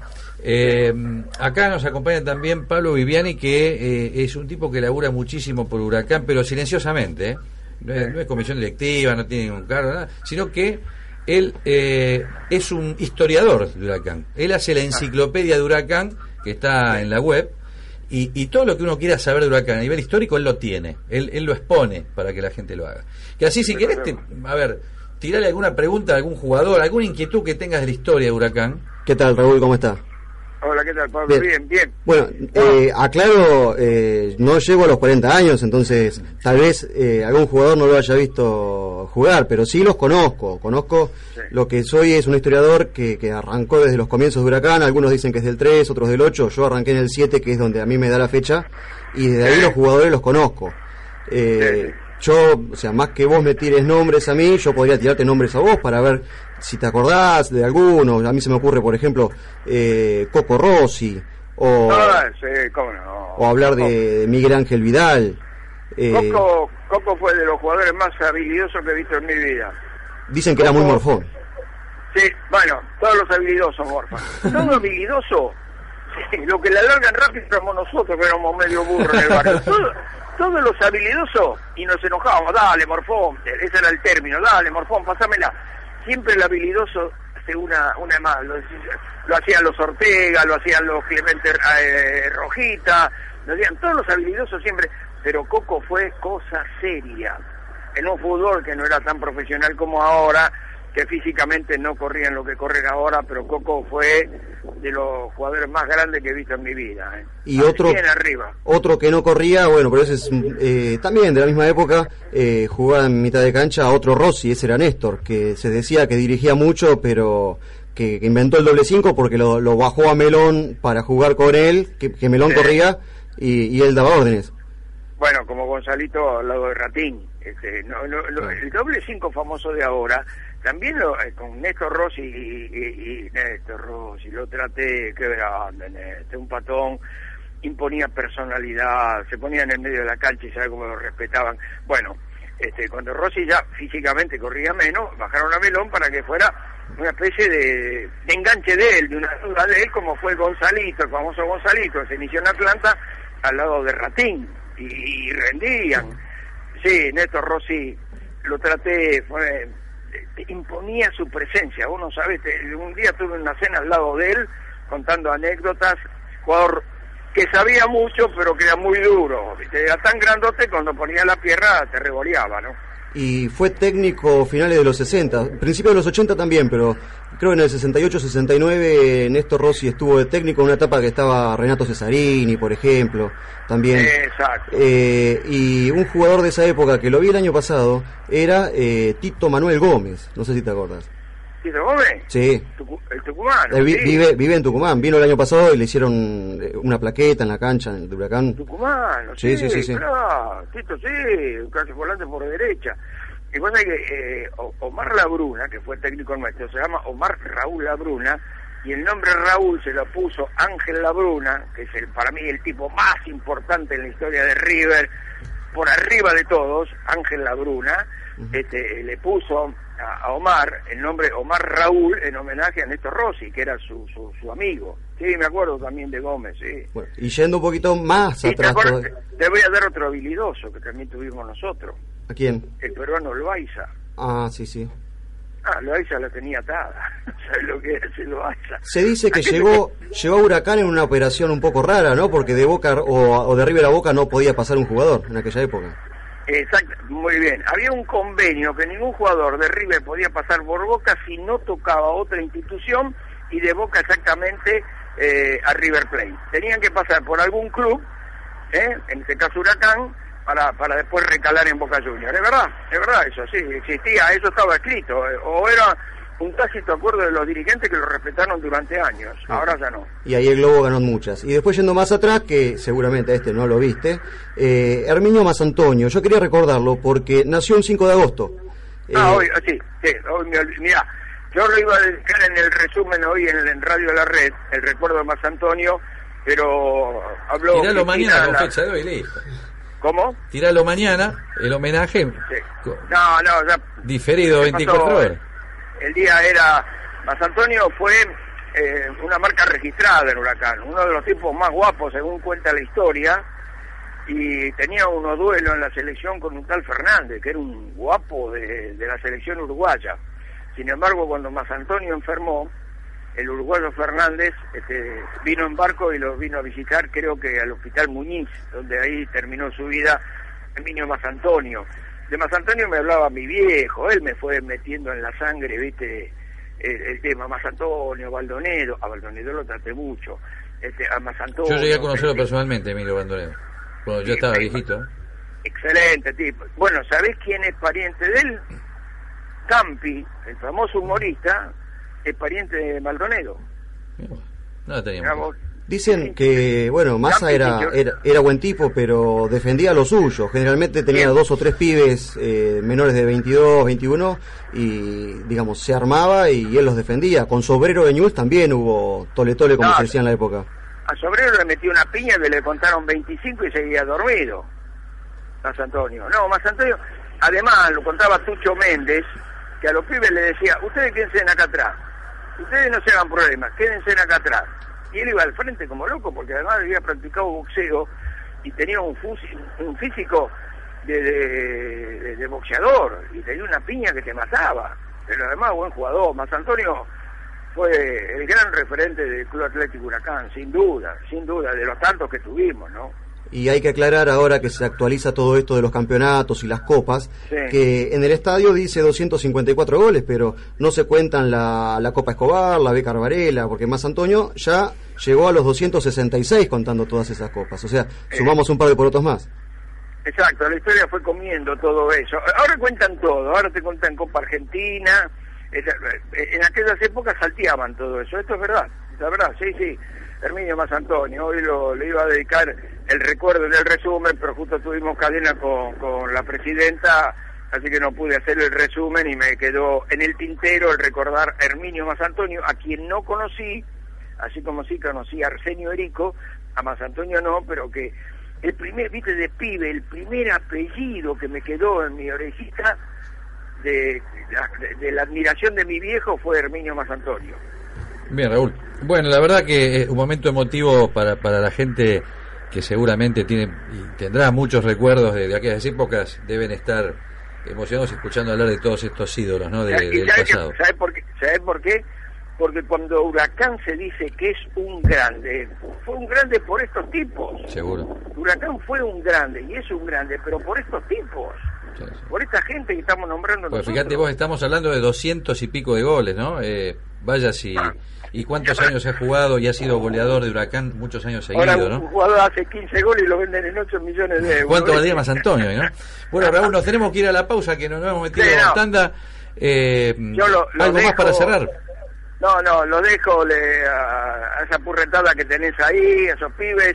eh, acá nos acompaña también Pablo Viviani, que eh, es un tipo que labura muchísimo por Huracán, pero silenciosamente. ¿eh? No, es, no es comisión directiva, no tiene ningún cargo, nada, sino que él eh, es un historiador de Huracán. Él hace la enciclopedia de Huracán, que está en la web, y, y todo lo que uno quiera saber de Huracán a nivel histórico, él lo tiene. Él, él lo expone para que la gente lo haga. Que así, si querés, te- a ver, tirale alguna pregunta a algún jugador, alguna inquietud que tengas de la historia de Huracán. ¿Qué tal, Raúl? ¿Cómo está? Hola, ¿qué tal, Pablo? Bien. Bien, bien. Bueno, eh, aclaro, eh, no llego a los 40 años, entonces tal vez eh, algún jugador no lo haya visto jugar, pero sí los conozco. Conozco Sí. lo que soy, es un historiador que, que arrancó desde los comienzos de Huracán, algunos dicen que es del 3, otros del 8, yo arranqué en el 7, que es donde a mí me da la fecha, y desde ahí los jugadores los conozco. Eh, yo, o sea, más que vos me tires nombres a mí, yo podría tirarte nombres a vos para ver si te acordás de alguno. A mí se me ocurre, por ejemplo, eh, Coco Rossi, o, Ah, sí, cómo no. o hablar de, Miguel Ángel Vidal. Eh, Coco, Coco fue de los jugadores más habilidosos que he visto en mi vida. dicen que era muy morfón. Sí, bueno, todos los habilidosos, Morfa. Todo habilidoso, sí, lo que le alargan rápido éramos nosotros, que éramos medio burros en el barrio. (laughs) Todo- todos los habilidosos, y nos enojábamos, dale, Morfón, ese era el término, dale, Morfón, pasámela. Siempre el habilidoso hace una, una más, lo, hacían los Ortega, lo hacían los Clemente eh, Rojita, lo hacían todos los habilidosos siempre, pero Coco fue cosa seria. En un fútbol que no era tan profesional como ahora, que físicamente no corrían lo que corren ahora, pero Coco fue de los jugadores más grandes que he visto en mi vida. ¿eh? Y Así otro, arriba. otro que no corría, bueno, pero ese es eh, también de la misma época, eh, jugaba en mitad de cancha a otro Rossi, ese era Néstor, que se decía que dirigía mucho, pero que, que inventó el doble cinco porque lo, lo bajó a Melón para jugar con él, que, que Melón corría y, y él daba órdenes. Bueno, como Gonzalito al lado de Ratín. Este, no, el doble cinco famoso de ahora, también lo, eh, con Néstor Rossi y, y- y Néstor Rossi, lo traté, qué grande, Néstor, un patón, imponía personalidad, se ponía en el medio de la cancha y sabe cómo lo respetaban. Bueno, este, cuando Rossi ya físicamente corría menos, bajaron a Melón para que fuera una especie de, de enganche de él, de una duda de él, como fue Gonzalito, el famoso Gonzalito, se inició en Atlanta al lado de Ratín, y, y rendían. Sí, Néstor Rossi, lo traté, fue, imponía su presencia, vos no sabés, te- un día tuve una cena al lado de él, contando anécdotas, jugador que sabía mucho, pero que era muy duro, era tan grandote cuando ponía la pierna te revoleaba, ¿no? Y fue técnico finales de los 60, principios de los 80 también, pero creo que en el 68-69 Néstor Rossi estuvo de técnico en una etapa que estaba Renato Cesarini, por ejemplo, también. Exacto. Eh, y un jugador de esa época que lo vi el año pasado era eh, Tito Manuel Gómez, no sé si te acuerdas. ¿Tito Gómez? Sí. Tucu- el tucumano. Vi- sí. vive, vive en Tucumán, vino el año pasado y le hicieron eh, una plaqueta en la cancha de Huracán. Tucumano, Sí, sí, sí, sí, sí. claro, Tito, sí, casi volante por derecha. Y sabés que eh, Omar Labruna, que fue el técnico nuestro, se llama Omar Raúl Labruna, y el nombre Raúl se lo puso Ángel Labruna, que es el, para mí el tipo más importante en la historia de River, por arriba de todos, Ángel Labruna, este, le puso a, Omar el nombre Omar Raúl en homenaje a Néstor Rossi, que era su, su, su amigo. Sí, me acuerdo también de Gómez, sí. Bueno, y yendo un poquito más Y te, atrás, acuerdas- todavía- te voy a dar otro habilidoso que también tuvimos nosotros, ¿a quién? el peruano Loaiza. Ah, sí, sí. Ah, Loaiza la tenía atada. (laughs) ¿Sabes lo que es Loaiza? Se dice que llegó, llegó a Huracán en una operación un poco rara, ¿no? Porque de Boca o, o de River a Boca no podía pasar un jugador en aquella época. Exacto, muy bien. Había un convenio que ningún jugador de River podía pasar por Boca si no tocaba otra institución y de Boca exactamente eh, a River Plate. Tenían que pasar por algún club, ¿eh? en este caso Huracán, para, para después recalar en Boca Juniors. Es verdad, es verdad, eso sí, existía, eso estaba escrito. eh, O era un tácito acuerdo de los dirigentes que lo respetaron durante años, ahora ya no. Y ahí el Globo ganó muchas. Y después yendo más atrás, que seguramente a este no lo viste, eh, Herminio Mazantonio. Yo quería recordarlo porque nació un 5 de agosto. Ah, Eh, hoy, ah, sí, sí, hoy me olvidé. Mirá, yo lo iba a dedicar en el resumen hoy en, en Radio de la Red, el recuerdo de Más Antonio, pero habló... Cristina, mañana con la- fecha de hoy, listo. ¿Cómo? Tiralo mañana, el homenaje Sí. No, no, ya... diferido ¿qué 24 pasó? horas. El día era... Más Antonio fue eh, una marca registrada en Huracán, uno de los tipos más guapos según cuenta la historia, y tenía unos duelos en la selección con un tal Fernández, que era un guapo de, de la selección uruguaya. Sin embargo, cuando Más Antonio enfermó, el uruguayo Fernández este, vino en barco y lo vino a visitar, creo que al Hospital Muñiz, donde ahí terminó su vida Herminio Más Antonio. De Más Antonio me hablaba mi viejo, él me fue metiendo en la sangre, viste, el, el tema Más Antonio, Baldonedo, a Baldonedo lo traté mucho, este, a Más Antonio. Yo llegué a conocerlo este, personalmente, Emilio Bandonedo. Cuando yo estaba viejito. Excelente tipo. Bueno, ¿sabés quién es pariente de él? Campi, el famoso humorista, es pariente de Maldonado. No teníamos. Dicen que, bueno, Massa era, era, era buen tipo, pero defendía lo suyo. Generalmente tenía dos o tres pibes eh, menores de 22, 21, y, digamos, se armaba y él los defendía. Con Sobrero de Ñuls también hubo tole-tole, como No, se decía en la época. A Sobrero le metió una piña que le contaron 25 y seguía dormido. Más Antonio. No, Más Antonio, además lo contaba Tucho Méndez, que a los pibes le decía, ustedes quédense acá atrás, ustedes no se hagan problemas, quédense acá atrás. Y él iba al frente como loco, porque además había practicado boxeo y tenía un, físico de boxeador, y tenía una piña que te mataba. Pero además buen jugador, Más Antonio fue el gran referente del Club Atlético Huracán, sin duda, sin duda, de los tantos que tuvimos, ¿no? Y hay que aclarar ahora que se actualiza todo esto de los campeonatos y las copas, Sí. que en el estadio dice 254 goles, pero no se cuentan la, la Copa Escobar, la Beca Varela, porque Más Antonio ya llegó a los 266 contando todas esas copas. O sea, sumamos un par de porotos más. Exacto, la historia fue comiendo todo eso. Ahora cuentan todo, ahora te cuentan Copa Argentina, en aquellas épocas salteaban todo eso, esto es verdad, la verdad, sí, sí. Herminio Más Antonio, hoy lo, le iba a dedicar el recuerdo en el resumen, pero justo tuvimos cadena con, con la presidenta, así que no pude hacer el resumen y me quedó en el tintero el recordar a Herminio Más Antonio, a quien no conocí, así como sí conocí a Arsenio Erico, a Más Antonio no, pero que el primer, viste, de pibe, el primer apellido que me quedó en mi orejita de, de, de la admiración de mi viejo fue Herminio Masantonio. Bien, Raúl. Bueno, la verdad que es un momento emotivo para, para la gente que seguramente tiene y tendrá muchos recuerdos de, de aquellas épocas, deben estar emocionados escuchando hablar de todos estos ídolos, ¿no? De- ¿Y del pasado. sabe por qué? ¿Sabe por qué? Porque cuando Huracán se dice que es un grande, fue un grande por estos tipos. Seguro. Huracán fue un grande y es un grande, pero por estos tipos, Sí, sí. por esta gente que estamos nombrando Pues nosotros. fíjate vos, estamos hablando de doscientos y pico de goles, ¿no? Eh, vaya si... ¿Y cuántos años ha jugado y ha sido goleador de Huracán? Muchos años Ahora seguidos, un ¿no? jugador hace 15 goles y lo venden en 8 millones de euros. ¿Cuánto valdría más Antonio, no? Bueno, Raúl, nos tenemos que ir a la pausa, que nos hemos metido Sí, no. en tanda. Eh, Yo lo- lo ¿Algo más para cerrar? No, no, lo dejo le- a, a esa purretada que tenés ahí, a esos pibes,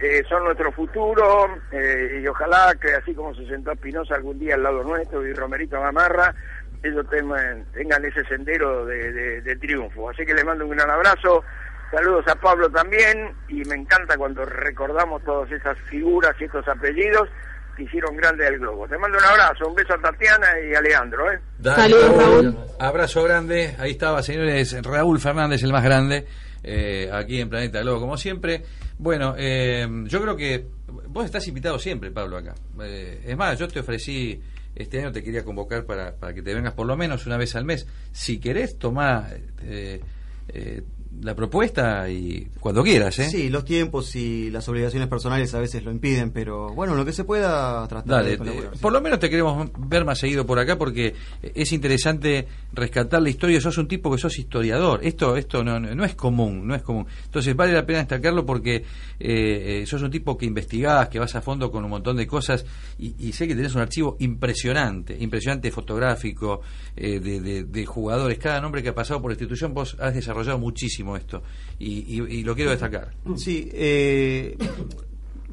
eh, son nuestro futuro, eh, y ojalá que así como se sentó Espinosa algún día al lado nuestro y Romerito Gamarra, ellos tengan, tengan ese sendero de, de- de triunfo. Así que les mando un gran abrazo, saludos a Pablo también, y me encanta cuando recordamos todas esas figuras y estos apellidos que hicieron grande al globo. Te mando un abrazo, un beso a Tatiana y a Leandro, ¿eh? Saludos, Raúl. Abrazo grande. Ahí estaba, señores. Raúl Fernández, el más grande, eh, aquí en Planeta Globo, como siempre. Bueno, eh, yo creo que vos estás invitado siempre, Pablo, acá. Eh, es más, yo te ofrecí, este año te quería convocar para, para que te vengas por lo menos una vez al mes. Si querés, tomá eh, eh, la propuesta y cuando quieras, ¿eh? Sí, los tiempos y las obligaciones personales a veces lo impiden, pero bueno, lo que se pueda tratar Dale, de colaborar. eh, por lo menos te queremos ver más seguido por acá porque es interesante rescatar la historia. Sos un tipo que sos historiador. Esto, esto no, no es común, no es común. Entonces vale la pena destacarlo porque eh, eh, sos un tipo que investigás, que vas a fondo con un montón de cosas y, y sé que tenés un archivo impresionante, impresionante fotográfico eh, de, de- de jugadores. Cada nombre que ha pasado por la institución vos has desarrollado muchísimo esto y, y- lo quiero destacar. Sí, eh,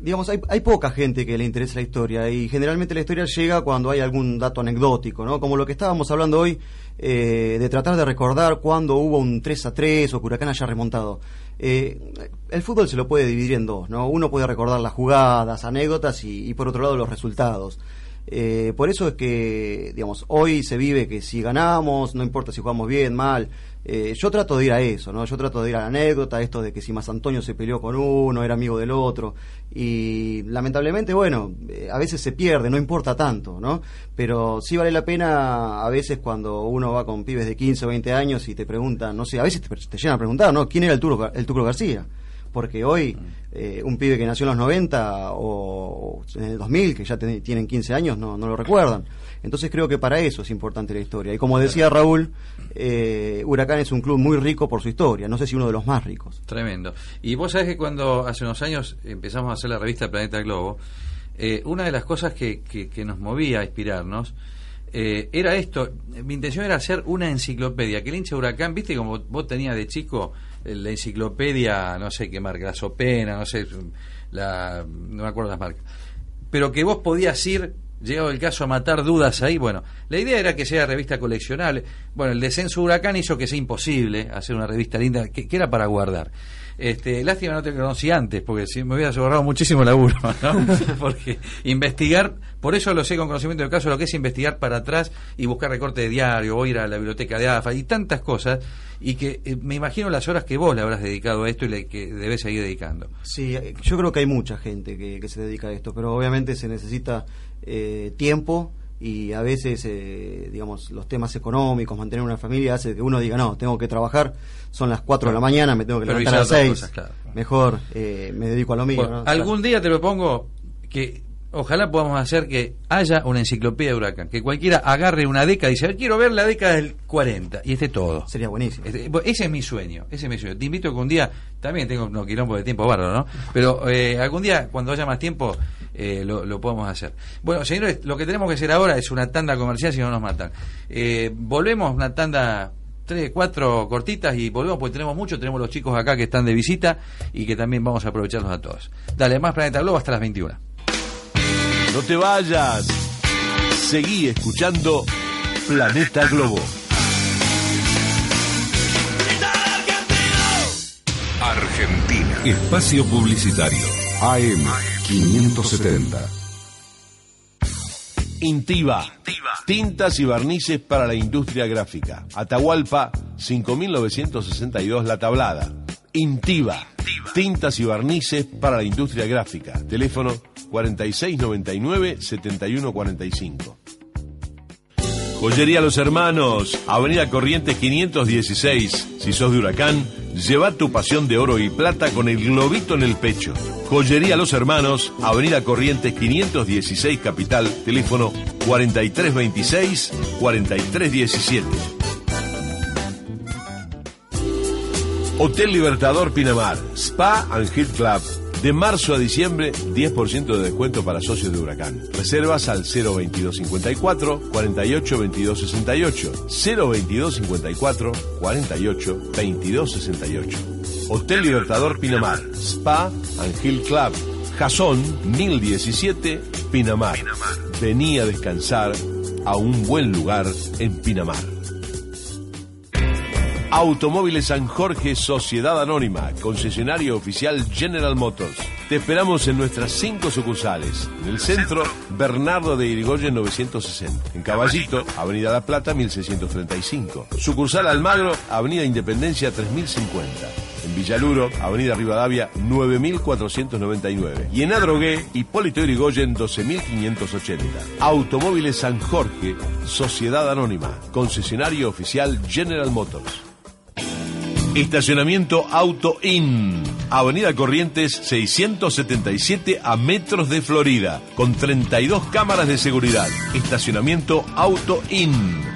digamos, hay, hay poca gente que le interesa la historia y generalmente la historia llega cuando hay algún dato anecdótico, ¿no? Como lo que estábamos hablando hoy, eh, de tratar de recordar cuando hubo un 3 a 3 o Huracán haya remontado. Eh, el fútbol se lo puede dividir en dos, ¿no? Uno puede recordar las jugadas, anécdotas y por otro lado los resultados. Eh, por eso es que, digamos, hoy se vive que si ganamos, no importa si jugamos bien, mal. eh, yo trato de ir a eso, ¿no? Yo trato de ir a la anécdota, esto de que si más Antonio se peleó con uno, era amigo del otro. Y lamentablemente, bueno, eh, a veces se pierde, no importa tanto, ¿no? Pero sí vale la pena a veces cuando uno va con pibes de 15 o 20 años y te preguntan, no sé, a veces te, te llegan a preguntar, ¿no? ¿Quién era el Tucro, el Tucro García? Porque hoy eh, un pibe que nació en los 90 o, o en el 2000, que ya ten- tienen 15 años, no, no lo recuerdan. Entonces creo que para eso es importante la historia. Y como decía Raúl, eh, Huracán es un club muy rico por su historia, no sé si uno de los más ricos. Tremendo. Y vos sabés que cuando hace unos años empezamos a hacer la revista Planeta Globo, eh, una de las cosas que, que- que nos movía a inspirarnos eh, era esto. Mi intención era hacer una enciclopedia. Que el hincha Huracán, viste como vos tenías de chico la enciclopedia, no sé qué marca, la Sopena, no sé, la, no me acuerdo las marcas. Pero que vos podías ir llegado el caso a matar dudas ahí, bueno, la idea era que sea revista coleccionable. Bueno, el descenso de Huracán hizo que sea imposible hacer una revista linda, que, que era para guardar. Este, lástima no te conocí antes, porque si me hubiera ahorrado muchísimo laburo, (laughs) ¿no? porque investigar, por eso lo sé con conocimiento del caso, lo que es investigar para atrás y buscar recorte de diario, o ir a la biblioteca de AFA y tantas cosas, y que eh, me imagino las horas que vos le habrás dedicado a esto y le, que debes seguir dedicando. Sí, eh, yo creo que hay mucha gente que, que se dedica a esto, pero obviamente se necesita eh, tiempo y a veces, eh, digamos, los temas económicos, mantener una familia hace que uno diga, no, tengo que trabajar, son las 4 de la mañana, me tengo que levantar a las hice otras 6, cosas, claro. mejor eh, me dedico a lo mío. Bueno, ¿no? algún día te propongo que ojalá podamos hacer que haya una enciclopedia de Huracán, que cualquiera agarre una década y dice, "A ver, quiero ver la década del 40 y esté todo. Sería buenísimo. Este, ese es mi sueño, ese es mi sueño. Te invito que un día, también tengo unos quilombos de tiempo bárbaro, ¿no? Pero eh, algún día, cuando haya más tiempo, eh, lo, lo podemos hacer. Bueno, señores, lo que tenemos que hacer ahora es una tanda comercial si no nos matan. Eh, volvemos, una tanda tres, cuatro cortitas y volvemos porque tenemos mucho, tenemos los chicos acá que están de visita y que también vamos a aprovecharlos a todos. Dale, más Planeta Globo hasta las 21. No te vayas. Seguí escuchando Planeta Globo. Argentina. Espacio Publicitario. AM 570. Intiva. Tintas y barnices para la industria gráfica. Atahualpa 5962 La Tablada. Intiva. Tintas y barnices para la industria gráfica. Teléfono 4699-7145. Joyería Los Hermanos, Avenida Corrientes 516. Si sos de Huracán, lleva tu pasión de oro y plata con el globito en el pecho. Joyería Los Hermanos, Avenida Corrientes 516 Capital, teléfono 4326-4317. Hotel Libertador Pinamar, Spa and Heat Club. De marzo a diciembre, 10% de descuento para socios de Huracán. Reservas al 02254 48 22 68. 02254 48 22 68. Hotel Libertador Pinamar, Spa Hill Club. Jason 1017 Pinamar. Vení a descansar a un buen lugar en Pinamar. Automóviles San Jorge Sociedad Anónima, concesionario oficial General Motors. Te esperamos en nuestras cinco sucursales. En el centro, Bernardo de Irigoyen 960. En Caballito, Avenida La Plata 1635. Sucursal Almagro, Avenida Independencia 3050. En Villaluro, Avenida Rivadavia 9499. Y en Adrogué, Hipólito Irigoyen 12580. Automóviles San Jorge Sociedad Anónima, concesionario oficial General Motors. Estacionamiento Auto In. Avenida Corrientes 677 a metros de Florida, con 32 cámaras de seguridad. Estacionamiento Auto In.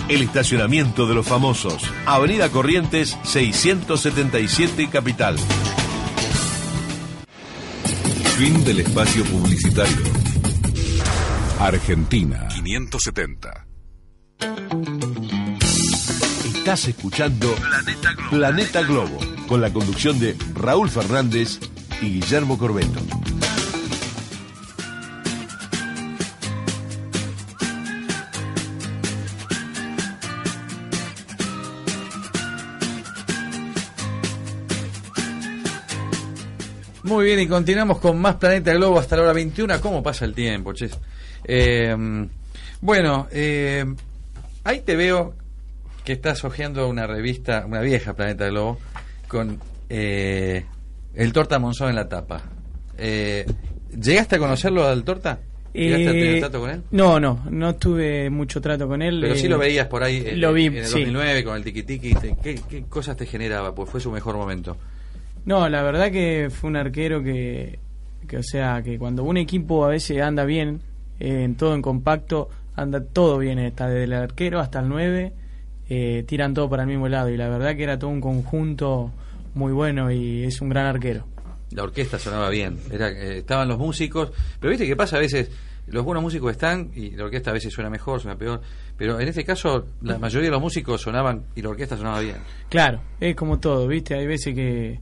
El estacionamiento de los famosos. Avenida Corrientes 677 Capital. Fin del espacio publicitario. Argentina 570. Estás escuchando Planeta Globo. con la conducción de Raúl Fernández y Guillermo Corbeto. Muy bien, y continuamos con más Planeta Globo hasta la hora 21. ¿Cómo pasa el tiempo, ches? Eh, bueno, eh, ahí te veo que estás hojeando una revista, una vieja Planeta Globo, con eh, el Torta Monzón en la tapa. Eh, ¿Llegaste a conocerlo al Torta? ¿Llegaste a tener Eh, trato con él? No, no, no tuve mucho trato con él. Pero sí eh, lo veías por ahí en, lo vi, en el sí. 2009 con el Tiki Tiki. te- ¿Qué, ¿Qué cosas te generaba? Pues fue su mejor momento. No, la verdad que fue un arquero que, que, o sea, que cuando un equipo a veces anda bien, eh, en todo en compacto, anda todo bien, está desde el arquero hasta el 9, eh, tiran todo para el mismo lado y la verdad que era todo un conjunto muy bueno y es un gran arquero. La orquesta sonaba bien, era, eh, estaban los músicos, pero viste que pasa a veces, los buenos músicos están y la orquesta a veces suena mejor, suena peor, pero en este caso la mayoría de los músicos sonaban y la orquesta sonaba bien. Claro, es como todo, ¿viste? Hay veces que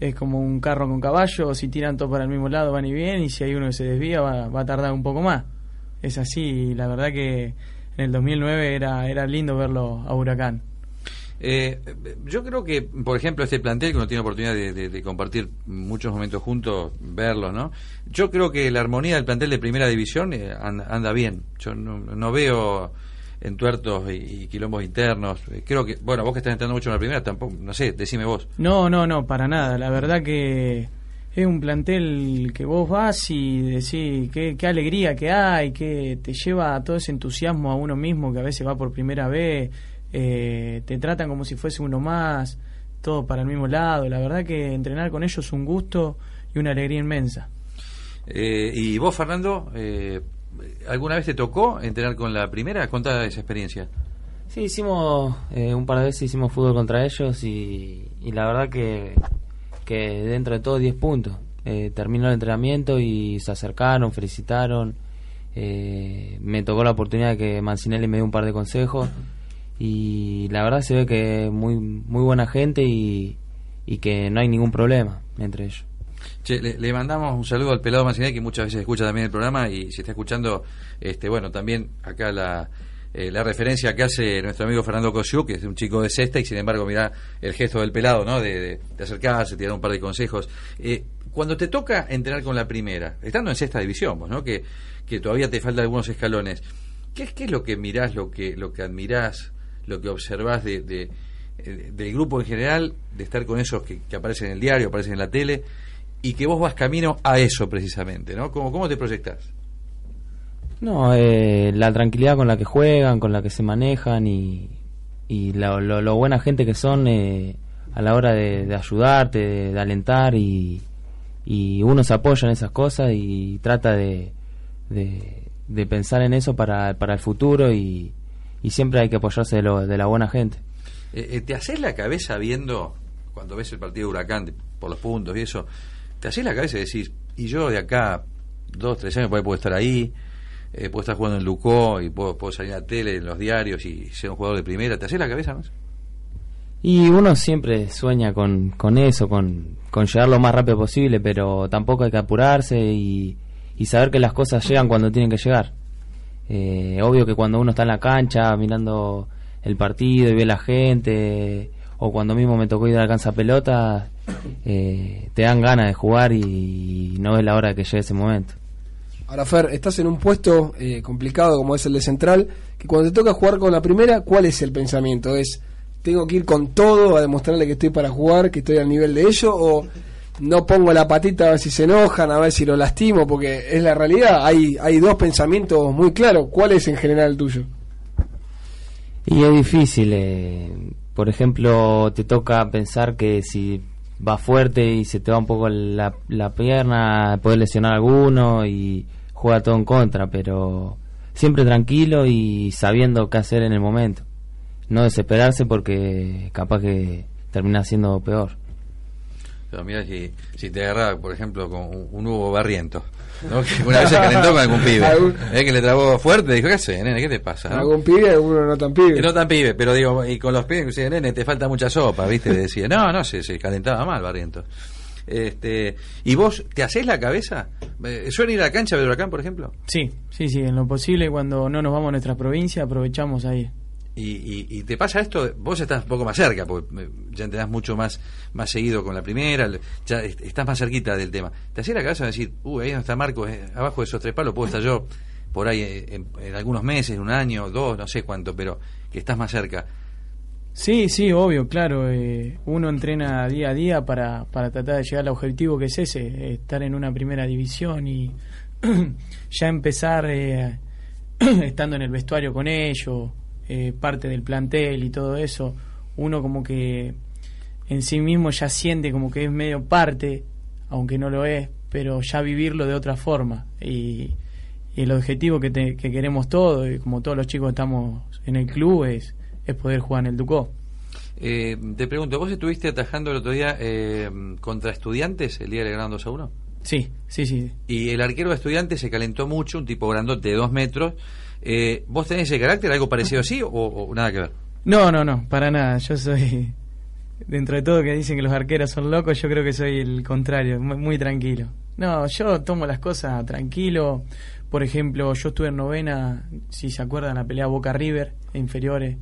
es como un carro con caballo, si tiran todo para el mismo lado van y bien, y si hay uno que se desvía va, va a tardar un poco más. Es así, y la verdad que en el 2009 era, era lindo verlo a Huracán. Eh, yo creo que, por ejemplo, este plantel, que uno tiene oportunidad de, de- de compartir muchos momentos juntos, verlo, ¿no? Yo creo que la armonía del plantel de primera división eh, anda, anda bien. Yo no, no veo entuertos y, y quilombos internos. Eh, Creo que, bueno, vos que estás entrando mucho en la primera, tampoco, no sé, decime vos. No, no, no, para nada. La verdad que es un plantel que vos vas y decís qué, qué alegría que hay, que te lleva todo ese entusiasmo a uno mismo que a veces va por primera vez, eh, te tratan como si fuese uno más, todo para el mismo lado. La verdad que entrenar con ellos es un gusto y una alegría inmensa. Eh, y vos, Fernando, eh, ¿alguna vez te tocó entrenar con la primera? Contá esa experiencia. Sí, hicimos eh, un par de veces hicimos fútbol contra ellos y, y la verdad que, que dentro de todo 10 puntos. Eh, terminó el entrenamiento y se acercaron, felicitaron. Eh, me tocó la oportunidad de que Mancinelli me dio un par de consejos y la verdad se ve que muy muy buena gente y, y que no hay ningún problema entre ellos. Che, le, mandamos un saludo al pelado Mancinelli que muchas veces escucha también el programa y si está escuchando, este bueno, también acá la, eh, la referencia que hace nuestro amigo Fernando Cosiu, que es un chico de cesta y sin embargo mira el gesto del pelado, ¿no? De, de- de acercarse, tirar un par de consejos. Eh, cuando te toca entrenar con la primera, estando en sexta división, ¿no? Que, que todavía te faltan algunos escalones, ¿qué, ¿qué es lo que mirás, lo que, lo que admirás, lo que observás de- eh, del grupo en general, de estar con esos que, que aparecen en el diario, aparecen en la tele, y que vos vas camino a eso precisamente, ¿no? ¿Cómo, cómo te proyectás? No, eh, la tranquilidad con la que juegan, con la que se manejan y, y lo, lo- lo buena gente que son eh, a la hora de, ayudarte, de, alentar y, y uno se apoya en esas cosas y trata de, de, pensar en eso para, para el futuro y, y siempre hay que apoyarse de, lo, de la buena gente. Eh, eh, ¿Te haces la cabeza viendo, cuando ves el partido de Huracán, por los puntos y eso, te haces la cabeza y decís, y yo de acá, dos, tres años, puedo estar ahí, eh, puedo estar jugando en Lucó y puedo, puedo salir a la tele, en los diarios y ser un jugador de primera? ¿Te haces la cabeza más? Y uno siempre sueña con, con eso, con, con llegar lo más rápido posible, pero tampoco hay que apurarse y, y saber que las cosas llegan cuando tienen que llegar. Eh, obvio que cuando uno está en la cancha mirando el partido y ve la gente, o cuando mismo me tocó ir a la cancha pelota, eh, te dan ganas de jugar y, no es la hora de que llegue ese momento. Ahora, Fer, estás en un puesto eh, complicado como es el de central, que cuando te toca jugar con la primera, ¿cuál es el pensamiento? ¿Es tengo que ir con todo a demostrarle que estoy para jugar, que estoy al nivel de ellos, o no pongo la patita a ver si se enojan, a ver si lo lastimo? Porque es la realidad, hay, hay dos pensamientos muy claros. ¿Cuál es en general el tuyo? Y es difícil, eh, por ejemplo, te toca pensar que si vas fuerte y se te va un poco la, la pierna, puedes lesionar a alguno y juega todo en contra, pero siempre tranquilo y sabiendo qué hacer en el momento. No desesperarse porque capaz que termina siendo peor. Pero mira si, si te agarra, por ejemplo, con un, un Hugo Barriento, ¿no? que una vez se calentó con algún pibe, ¿eh? que le trabó fuerte, dijo, ¿qué haces, nene? ¿Qué te pasa? no?". ¿Algún pibe, alguno no tan pibe? Que no tan pibe, pero digo, y con los pibes, nene, te falta mucha sopa, ¿viste? Le decía, no, no, se, se calentaba mal, Barriento. Este, ¿Y vos te hacés la cabeza? Eh, ¿Suelen ir a la cancha de Huracán, por ejemplo? Sí, sí, sí, en lo posible cuando no nos vamos a nuestra provincia aprovechamos ahí. Y, y, y te pasa esto, vos estás un poco más cerca, porque eh, ya entrenás mucho más, más seguido con la primera, ya est- estás más cerquita del tema. ¿Te hacés la cabeza de decir, uh, ahí no está Marco, eh, abajo de esos tres palos puedo estar yo por ahí en, en algunos meses, un año, dos, no sé cuánto, pero que estás más cerca? Sí, sí, obvio, claro. eh, uno entrena día a día para, para tratar de llegar al objetivo que es ese, estar en una primera división y (clears throat) ya empezar eh, (clears throat) estando en el vestuario con ellos, eh, parte del plantel y todo eso. Uno como que en sí mismo ya siente como que es medio parte, aunque no lo es, pero ya vivirlo de otra forma. Y, y el objetivo que, te- que queremos todos, y como todos los chicos estamos en el club, es, es poder jugar en el Ducó. Eh, te pregunto, ¿vos estuviste atajando el otro día eh, contra estudiantes el día del gran 2 a 1? Sí, sí, sí. Y el arquero de estudiantes se calentó mucho, un tipo grandote de dos metros. Eh, ¿Vos tenés ese carácter, algo parecido así o, o nada que ver? No, no, no, para nada. Yo soy, dentro de todo que dicen que los arqueros son locos, yo creo que soy el contrario, muy, muy tranquilo. No, yo tomo las cosas tranquilo. Por ejemplo, yo estuve en novena, si se acuerdan, la pelea Boca River, inferiores,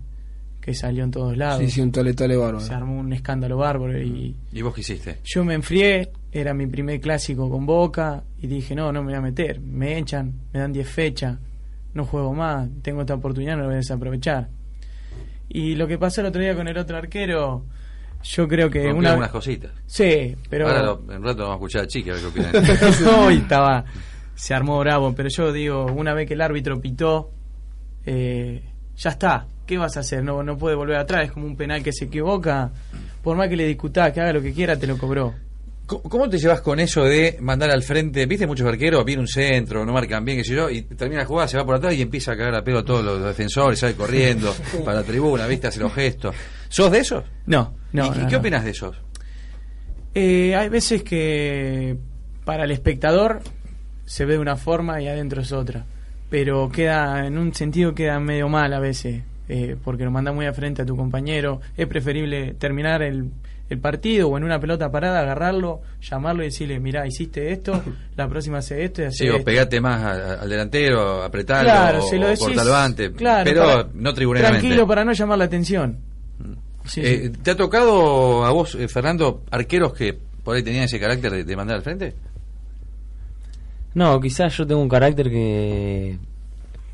que salió en todos lados. Sí, sí, un tole tole bárbaro. Se armó un escándalo bárbaro y ¿Y vos qué hiciste? yo me enfrié, era mi primer clásico con Boca y dije, no, no me voy a meter, me echan, me dan 10 fechas, no juego más, tengo esta oportunidad, no la voy a desaprovechar. Y lo que pasó el otro día con el otro arquero, yo creo que Rompí una... algunas cositas. Sí, pero... Ahora lo- en un rato vamos a escuchar a Chiqui a ver qué opinan. (laughs) no, y estaba, se armó bravo, pero yo digo, una vez que el árbitro pitó, eh, ya está, ¿qué vas a hacer? No, no puede volver atrás, es como un penal que se equivoca, por más que le discutás, que haga lo que quiera, te lo cobró. ¿Cómo, te llevas con eso de mandar al frente? ¿Viste muchos arqueros? Viene un centro, no marcan bien, qué sé yo, y termina la jugada, se va por atrás y empieza a cagar a pedo a todos los defensores, sale corriendo (laughs) para la tribuna, ¿viste? Hace los gestos. ¿Sos de esos? No, no. ¿Y, y no, qué no. opinas de esos? Eh, hay veces que para el espectador se ve de una forma y adentro es otra. Pero queda, en un sentido queda medio mal a veces, eh, porque lo manda muy a frente a tu compañero. Es preferible terminar el, el partido o en una pelota parada, agarrarlo, llamarlo y decirle, mira, hiciste esto, la próxima hace esto y hace Sí, o esto". pegate más a- al delantero, apretarlo, Claro, o, se lo decís, antes, claro, pero para- no tribuneramente. Tranquilo para no llamar la atención. Sí, Eh, sí. ¿Te ha tocado a vos, eh, Fernando, arqueros que por ahí tenían ese carácter de, de mandar al frente? No, quizás yo tengo un carácter que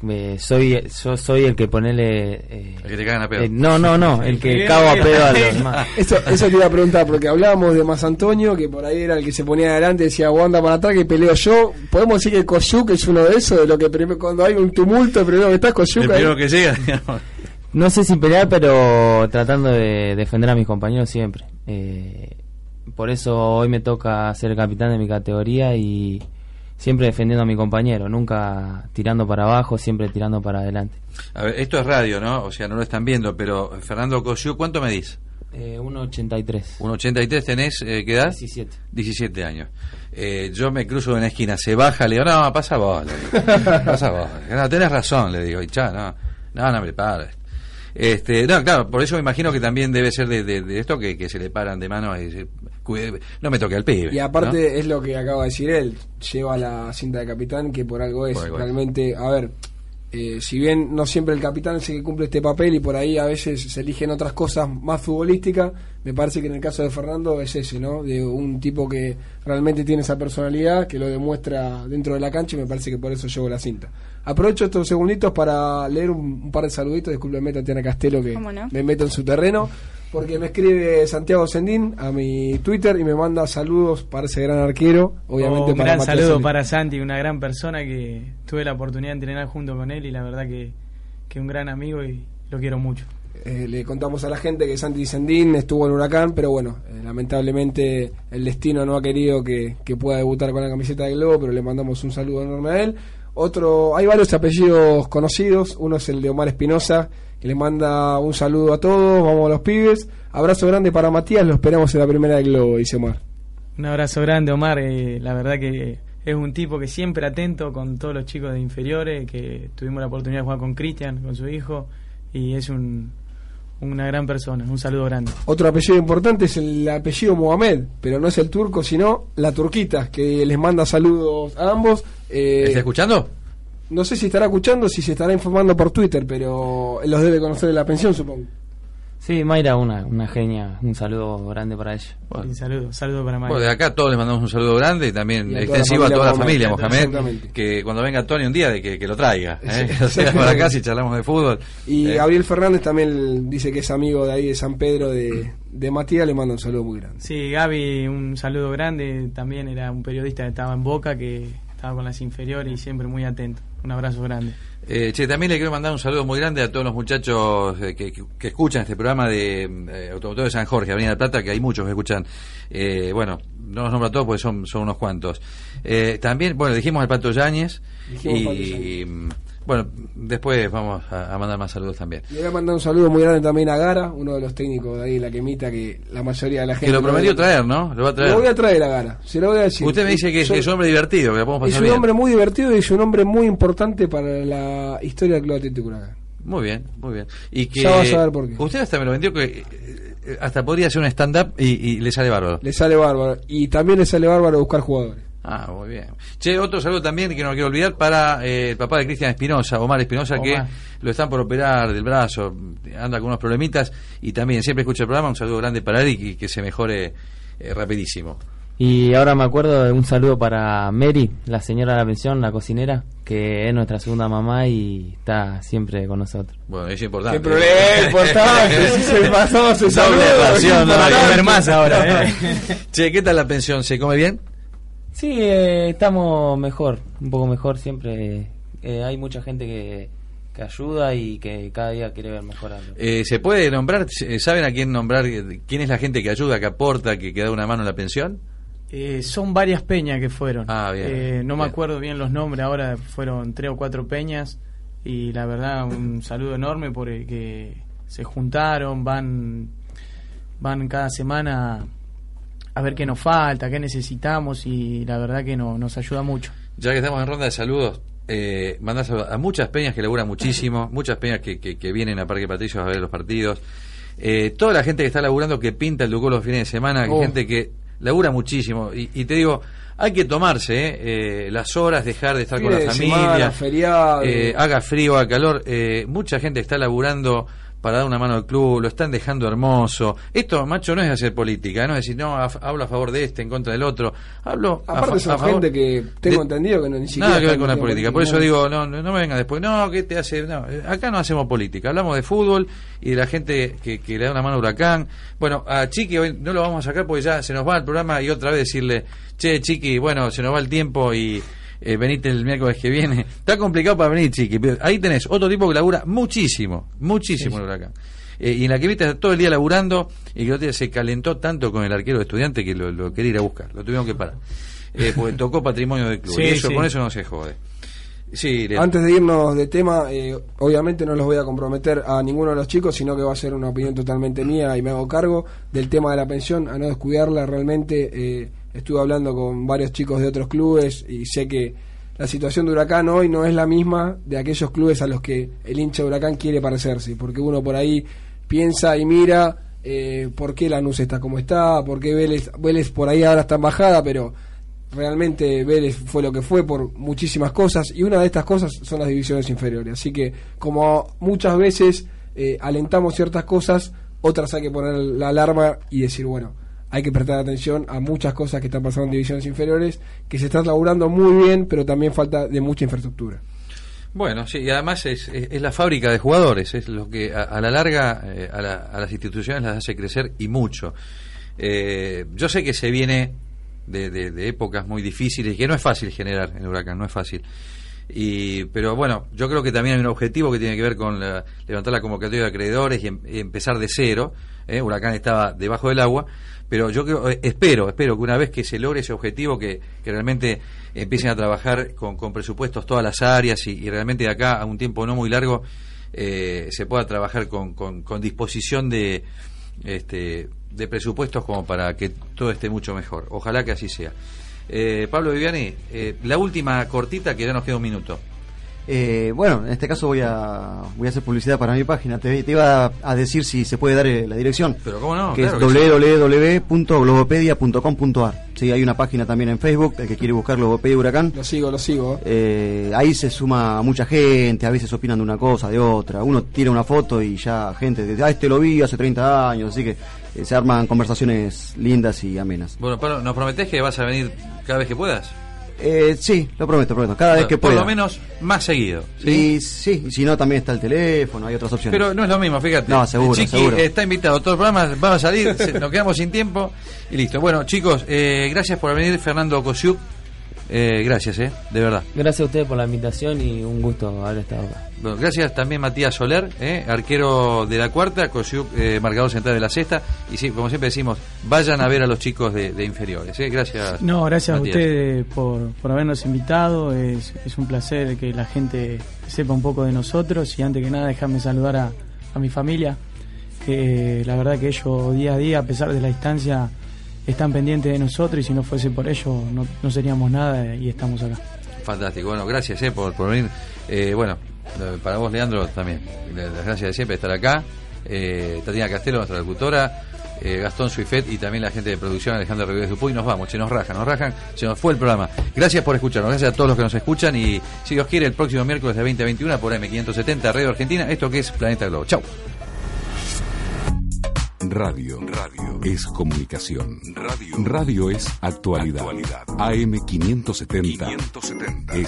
eh, soy yo soy el que ponele eh, El que te cagan a pedo. eh, no no no el que cago a pedo a los (laughs) demás Eso, eso te iba a preguntar, porque hablábamos de Más Antonio, que por ahí era el que se ponía adelante, decía, vos anda para atrás que peleo yo. Podemos decir que Koyuk es uno de esos, de lo que prim- cuando hay un tumulto, el primero que está es Koyuk. El ahí. primero que llega, (laughs) digamos. no sé si pelear pero tratando de defender a mis compañeros siempre Eh, por eso hoy me toca ser capitán de mi categoría y siempre defendiendo a mi compañero nunca tirando para abajo siempre tirando para adelante A ver, esto es radio, ¿no? O sea, no lo están viendo, pero Fernando Cosiu, ¿cuánto medís? eh, 1.83 1,83 tenés, eh, ¿qué edad? 17 17 años. Eh, yo me cruzo en la esquina, se baja, le digo, no, pasa vos, le digo. (laughs) pasa vos. No, tenés razón, le digo, y cha, no, no, no me pares. Este, no, claro, por eso me imagino que también debe ser de, de- de esto que, que se le paran de mano y dice, "Cuide- no me toque al pibe. Y aparte es lo que acaba de decir él, lleva la cinta de capitán que por algo es. Por algo es. Realmente, a ver, eh, si bien no siempre el capitán es el que cumple este papel y por ahí a veces se eligen otras cosas más futbolísticas, me parece que en el caso de Fernando es ese, ¿no? De un tipo que realmente tiene esa personalidad, que lo demuestra dentro de la cancha y me parece que por eso llevo la cinta. Aprovecho estos segunditos para leer un, un par de saluditos, discúlpeme Tatiana Castelo que me meto en su terreno. Porque me escribe Santiago Sendín a mi Twitter y me manda saludos para ese gran arquero. Obviamente Oh, un para gran saludo para Santi, una gran persona que tuve la oportunidad de entrenar junto con él y la verdad que, que un gran amigo y lo quiero mucho. Eh, le contamos a la gente que Santi Sendín estuvo en Huracán, pero bueno, eh, lamentablemente el destino no ha querido que, que pueda debutar con la camiseta del Globo, pero le mandamos un saludo enorme a él. Otro, hay varios apellidos conocidos, uno es el de Omar Espinosa, que le manda un saludo a todos, vamos a los pibes. Abrazo grande para Matías, lo esperamos en la primera del Globo, dice Omar. Un abrazo grande, Omar. eh, la verdad que es un tipo que siempre atento con todos los chicos de inferiores, que tuvimos la oportunidad de jugar con Cristian, con su hijo, y es un, una gran persona. Un saludo grande. Otro apellido importante es el apellido Mohamed, pero no es el turco, sino la turquita, que les manda saludos a ambos. Eh, ¿Está escuchando? No sé si estará escuchando, si se estará informando por Twitter, pero los debe conocer de la pensión, supongo. Sí, Mayra, una, una genia. Un saludo grande para ella. Un saludo, saludo para. Bueno, de acá todos les mandamos un saludo grande y también Y a toda extensivo a toda la familia Mohamed. Que cuando venga Tony un día de que, que lo traiga. ¿eh? Sí, (laughs) O sea, para acá si charlamos de fútbol. Y Eh, Gabriel Fernández también dice que es amigo de ahí de San Pedro de, de Matías, le manda un saludo muy grande. Sí, Gaby, un saludo grande. También era un periodista que estaba en Boca, que estaba con las inferiores y siempre muy atento. Un abrazo grande. Eh, che, también le quiero mandar un saludo muy grande a todos los muchachos eh, que, que- que escuchan este programa de eh, Automotor de San Jorge, Avenida del Plata, que hay muchos que escuchan. Eh, bueno, no los nombro a todos porque son, son unos cuantos. Eh, también, bueno, dijimos al Pato Yáñez Dijimos Pato y, mm, bueno, después vamos a, a mandar más saludos también. Le voy a mandar un saludo muy grande también a Gara, uno de los técnicos de ahí, la quemita, que la mayoría de la gente... Que lo prometió traer, ¿no? Lo va a traer. Lo voy a traer a Gara, se lo voy a decir. Usted me dice que es, es un hombre divertido, que la podemos Es pasar un bien. hombre muy divertido y es un hombre muy importante para la historia del Club Atlético Huracán. Muy bien, muy bien. Y que Ya vas a ver por qué. Usted hasta me lo vendió que eh, hasta podría hacer un stand-up y, y le sale bárbaro. Le sale bárbaro. Y también le sale bárbaro buscar jugadores. Ah, muy bien. Che, otro saludo también que no quiero olvidar para eh, el papá de Cristian Espinosa, Omar Espinosa, que lo están por operar del brazo, anda con unos problemitas y también siempre escucha el programa. Un saludo grande para él y que, que se mejore eh, rapidísimo. Y ahora me acuerdo de un saludo para Mary, la señora de la pensión, la cocinera, que es nuestra segunda mamá y está siempre con nosotros. Bueno, es importante. ¡Qué problema importante! (laughs) si se pasó, ración, no, hay que comer más ahora, ¿eh? (laughs) Che, ¿qué tal la pensión? ¿Se come bien? Sí, eh, estamos mejor, un poco mejor siempre. eh, hay mucha gente que, que ayuda y que cada día quiere ver mejorando. Eh, ¿Se puede nombrar? eh, ¿Saben a quién nombrar? eh, ¿Quién es la gente que ayuda, que aporta, que, que da una mano en la pensión? Eh, son varias peñas que fueron. Ah, bien, Eh, no me bien. acuerdo bien los nombres, ahora fueron tres o cuatro peñas. Y la verdad, un (laughs) saludo enorme porque se juntaron, van, van cada semana a ver qué nos falta, qué necesitamos. Y la verdad que no, nos ayuda mucho. Ya que estamos en ronda de saludos, eh, mandar saludos a muchas peñas que laburan muchísimo, (laughs) muchas peñas que, que, que vienen a Parque Patricios a ver los partidos, eh, toda la gente que está laburando, que pinta el Ducó los fines de semana, Oh. gente que labura muchísimo. Y, y te digo, hay que tomarse eh, eh, las horas, dejar de estar con la familia, semana, feriado. eh, haga frío, haga calor. eh, mucha gente está laburando para dar una mano al club, lo están dejando hermoso. Esto, macho, no es hacer política, no es decir, no, a- hablo a favor de este, en contra del otro. Hablo Aparte son a favor gente que tengo de- entendido que no, ni siquiera... Nada que ver con la política. Por eso ningún- digo, no, no no me venga después. No, ¿qué te hace? No, eh, acá no hacemos política. Hablamos de fútbol y de la gente que, que le da una mano a Huracán. Bueno, a Chiqui hoy no lo vamos a sacar porque ya se nos va el programa y otra vez decirle, che, Chiqui, bueno, se nos va el tiempo y eh, venite el miércoles que viene. (laughs) Está complicado para venir, Chiqui. pero ahí tenés otro tipo que labura muchísimo, muchísimo en Huracán. Eh, y en la que viste todo el día laburando y que el otro día se calentó tanto con el arquero de estudiante que lo, lo quería ir a buscar. Lo tuvieron que parar. Eh, porque tocó patrimonio del club. Sí, y eso, sí. con eso no se jode. Sí. Antes de irnos de tema, eh, obviamente no los voy a comprometer a ninguno de los chicos, sino que va a ser una opinión totalmente mía y me hago cargo del tema de la pensión, a no descuidarla. Realmente eh, estuve hablando con varios chicos de otros clubes y sé que la situación de Huracán hoy no es la misma de aquellos clubes a los que el hincha de Huracán quiere parecerse, porque uno por ahí piensa y mira eh, por qué Lanús está como está, por qué Vélez, Vélez por ahí ahora está en bajada, pero realmente Vélez fue lo que fue por muchísimas cosas y una de estas cosas son las divisiones inferiores. Así que como muchas veces eh, alentamos ciertas cosas, otras hay que poner la alarma y decir, bueno, hay que prestar atención a muchas cosas que están pasando en divisiones inferiores, que se están laburando muy bien, pero también falta de mucha infraestructura. Bueno, sí, y además es, es, la fábrica de jugadores, es lo que a, la larga eh, a las instituciones las hace crecer y mucho. Eh, yo sé que se viene de, épocas muy difíciles que no es fácil generar en Huracán, no es fácil. Y, pero bueno, yo creo que también hay un objetivo que tiene que ver con levantar la convocatoria de acreedores y, em- y empezar de cero. ¿eh? Huracán estaba debajo del agua, pero yo creo, eh, espero, espero que una vez que se logre ese objetivo, que, que realmente empiecen a trabajar con, con presupuestos todas las áreas y, y realmente de acá a un tiempo no muy largo eh, se pueda trabajar con, con, con disposición de, este, de presupuestos como para que todo esté mucho mejor. Ojalá que así sea. Eh, Pablo Viviani, eh, la última cortita que ya nos queda un minuto. Eh, bueno, en este caso voy a voy a hacer publicidad para mi página. Te, te iba a decir si se puede dar eh, la dirección. Pero cómo no, que claro es www.globopedia.com.ar. Sí, hay una página también en Facebook, el que quiere buscar Globopedia Huracán. Lo sigo, lo sigo. Eh, ahí se suma mucha gente, a veces opinan de una cosa, de otra. Uno tira una foto y ya gente dice, ah, este lo vi hace 30 años, así que eh, se arman conversaciones lindas y amenas. Bueno, Pablo, ¿nos prometés que vas a venir cada vez que puedas? Eh, sí, lo prometo, prometo, cada vez que Por pueda. lo menos más seguido. ¿sí? Y sí, y si no también está el teléfono, hay otras opciones. Pero no es lo mismo, fíjate. No, seguro, Chiqui seguro. está invitado. Todos los programas van a salir, nos quedamos sin tiempo y listo. Bueno, chicos, eh, gracias por venir, Fernando Kosiuk. Eh, gracias, eh, de verdad. Gracias a ustedes por la invitación y un gusto haber estado acá. Bueno, gracias también Matías Soler, eh, arquero de la cuarta, Kosiuk, eh, marcador central de la sexta. Y sí, como siempre decimos, vayan a ver a los chicos de, de inferiores. Eh. Gracias. No, gracias Matías. a ustedes por, por habernos invitado. Es, es un placer que la gente sepa un poco de nosotros. Y antes que nada, déjame saludar a, a mi familia. Que la verdad que ellos día a día, a pesar de la distancia, están pendientes de nosotros. Y si no fuese por ellos, no, no seríamos nada y estamos acá. Fantástico, bueno, gracias eh, por, por venir. Eh, bueno, eh, para vos, Leandro, también. Las gracias de siempre estar acá. Tatiana Castelo, nuestra locutora. Gastón Suifet y también la gente de producción, Alejandro Rodríguez Dupuy. Nos vamos, se nos rajan, nos rajan, se nos fue el programa. Gracias por escucharnos, gracias a todos los que nos escuchan. Y si Dios quiere, el próximo miércoles de 2021 por M570, Radio Argentina. Esto que es Planeta Globo. Chau. Radio. Radio es comunicación. Radio. Radio es actualidad. AM 570. 570. Es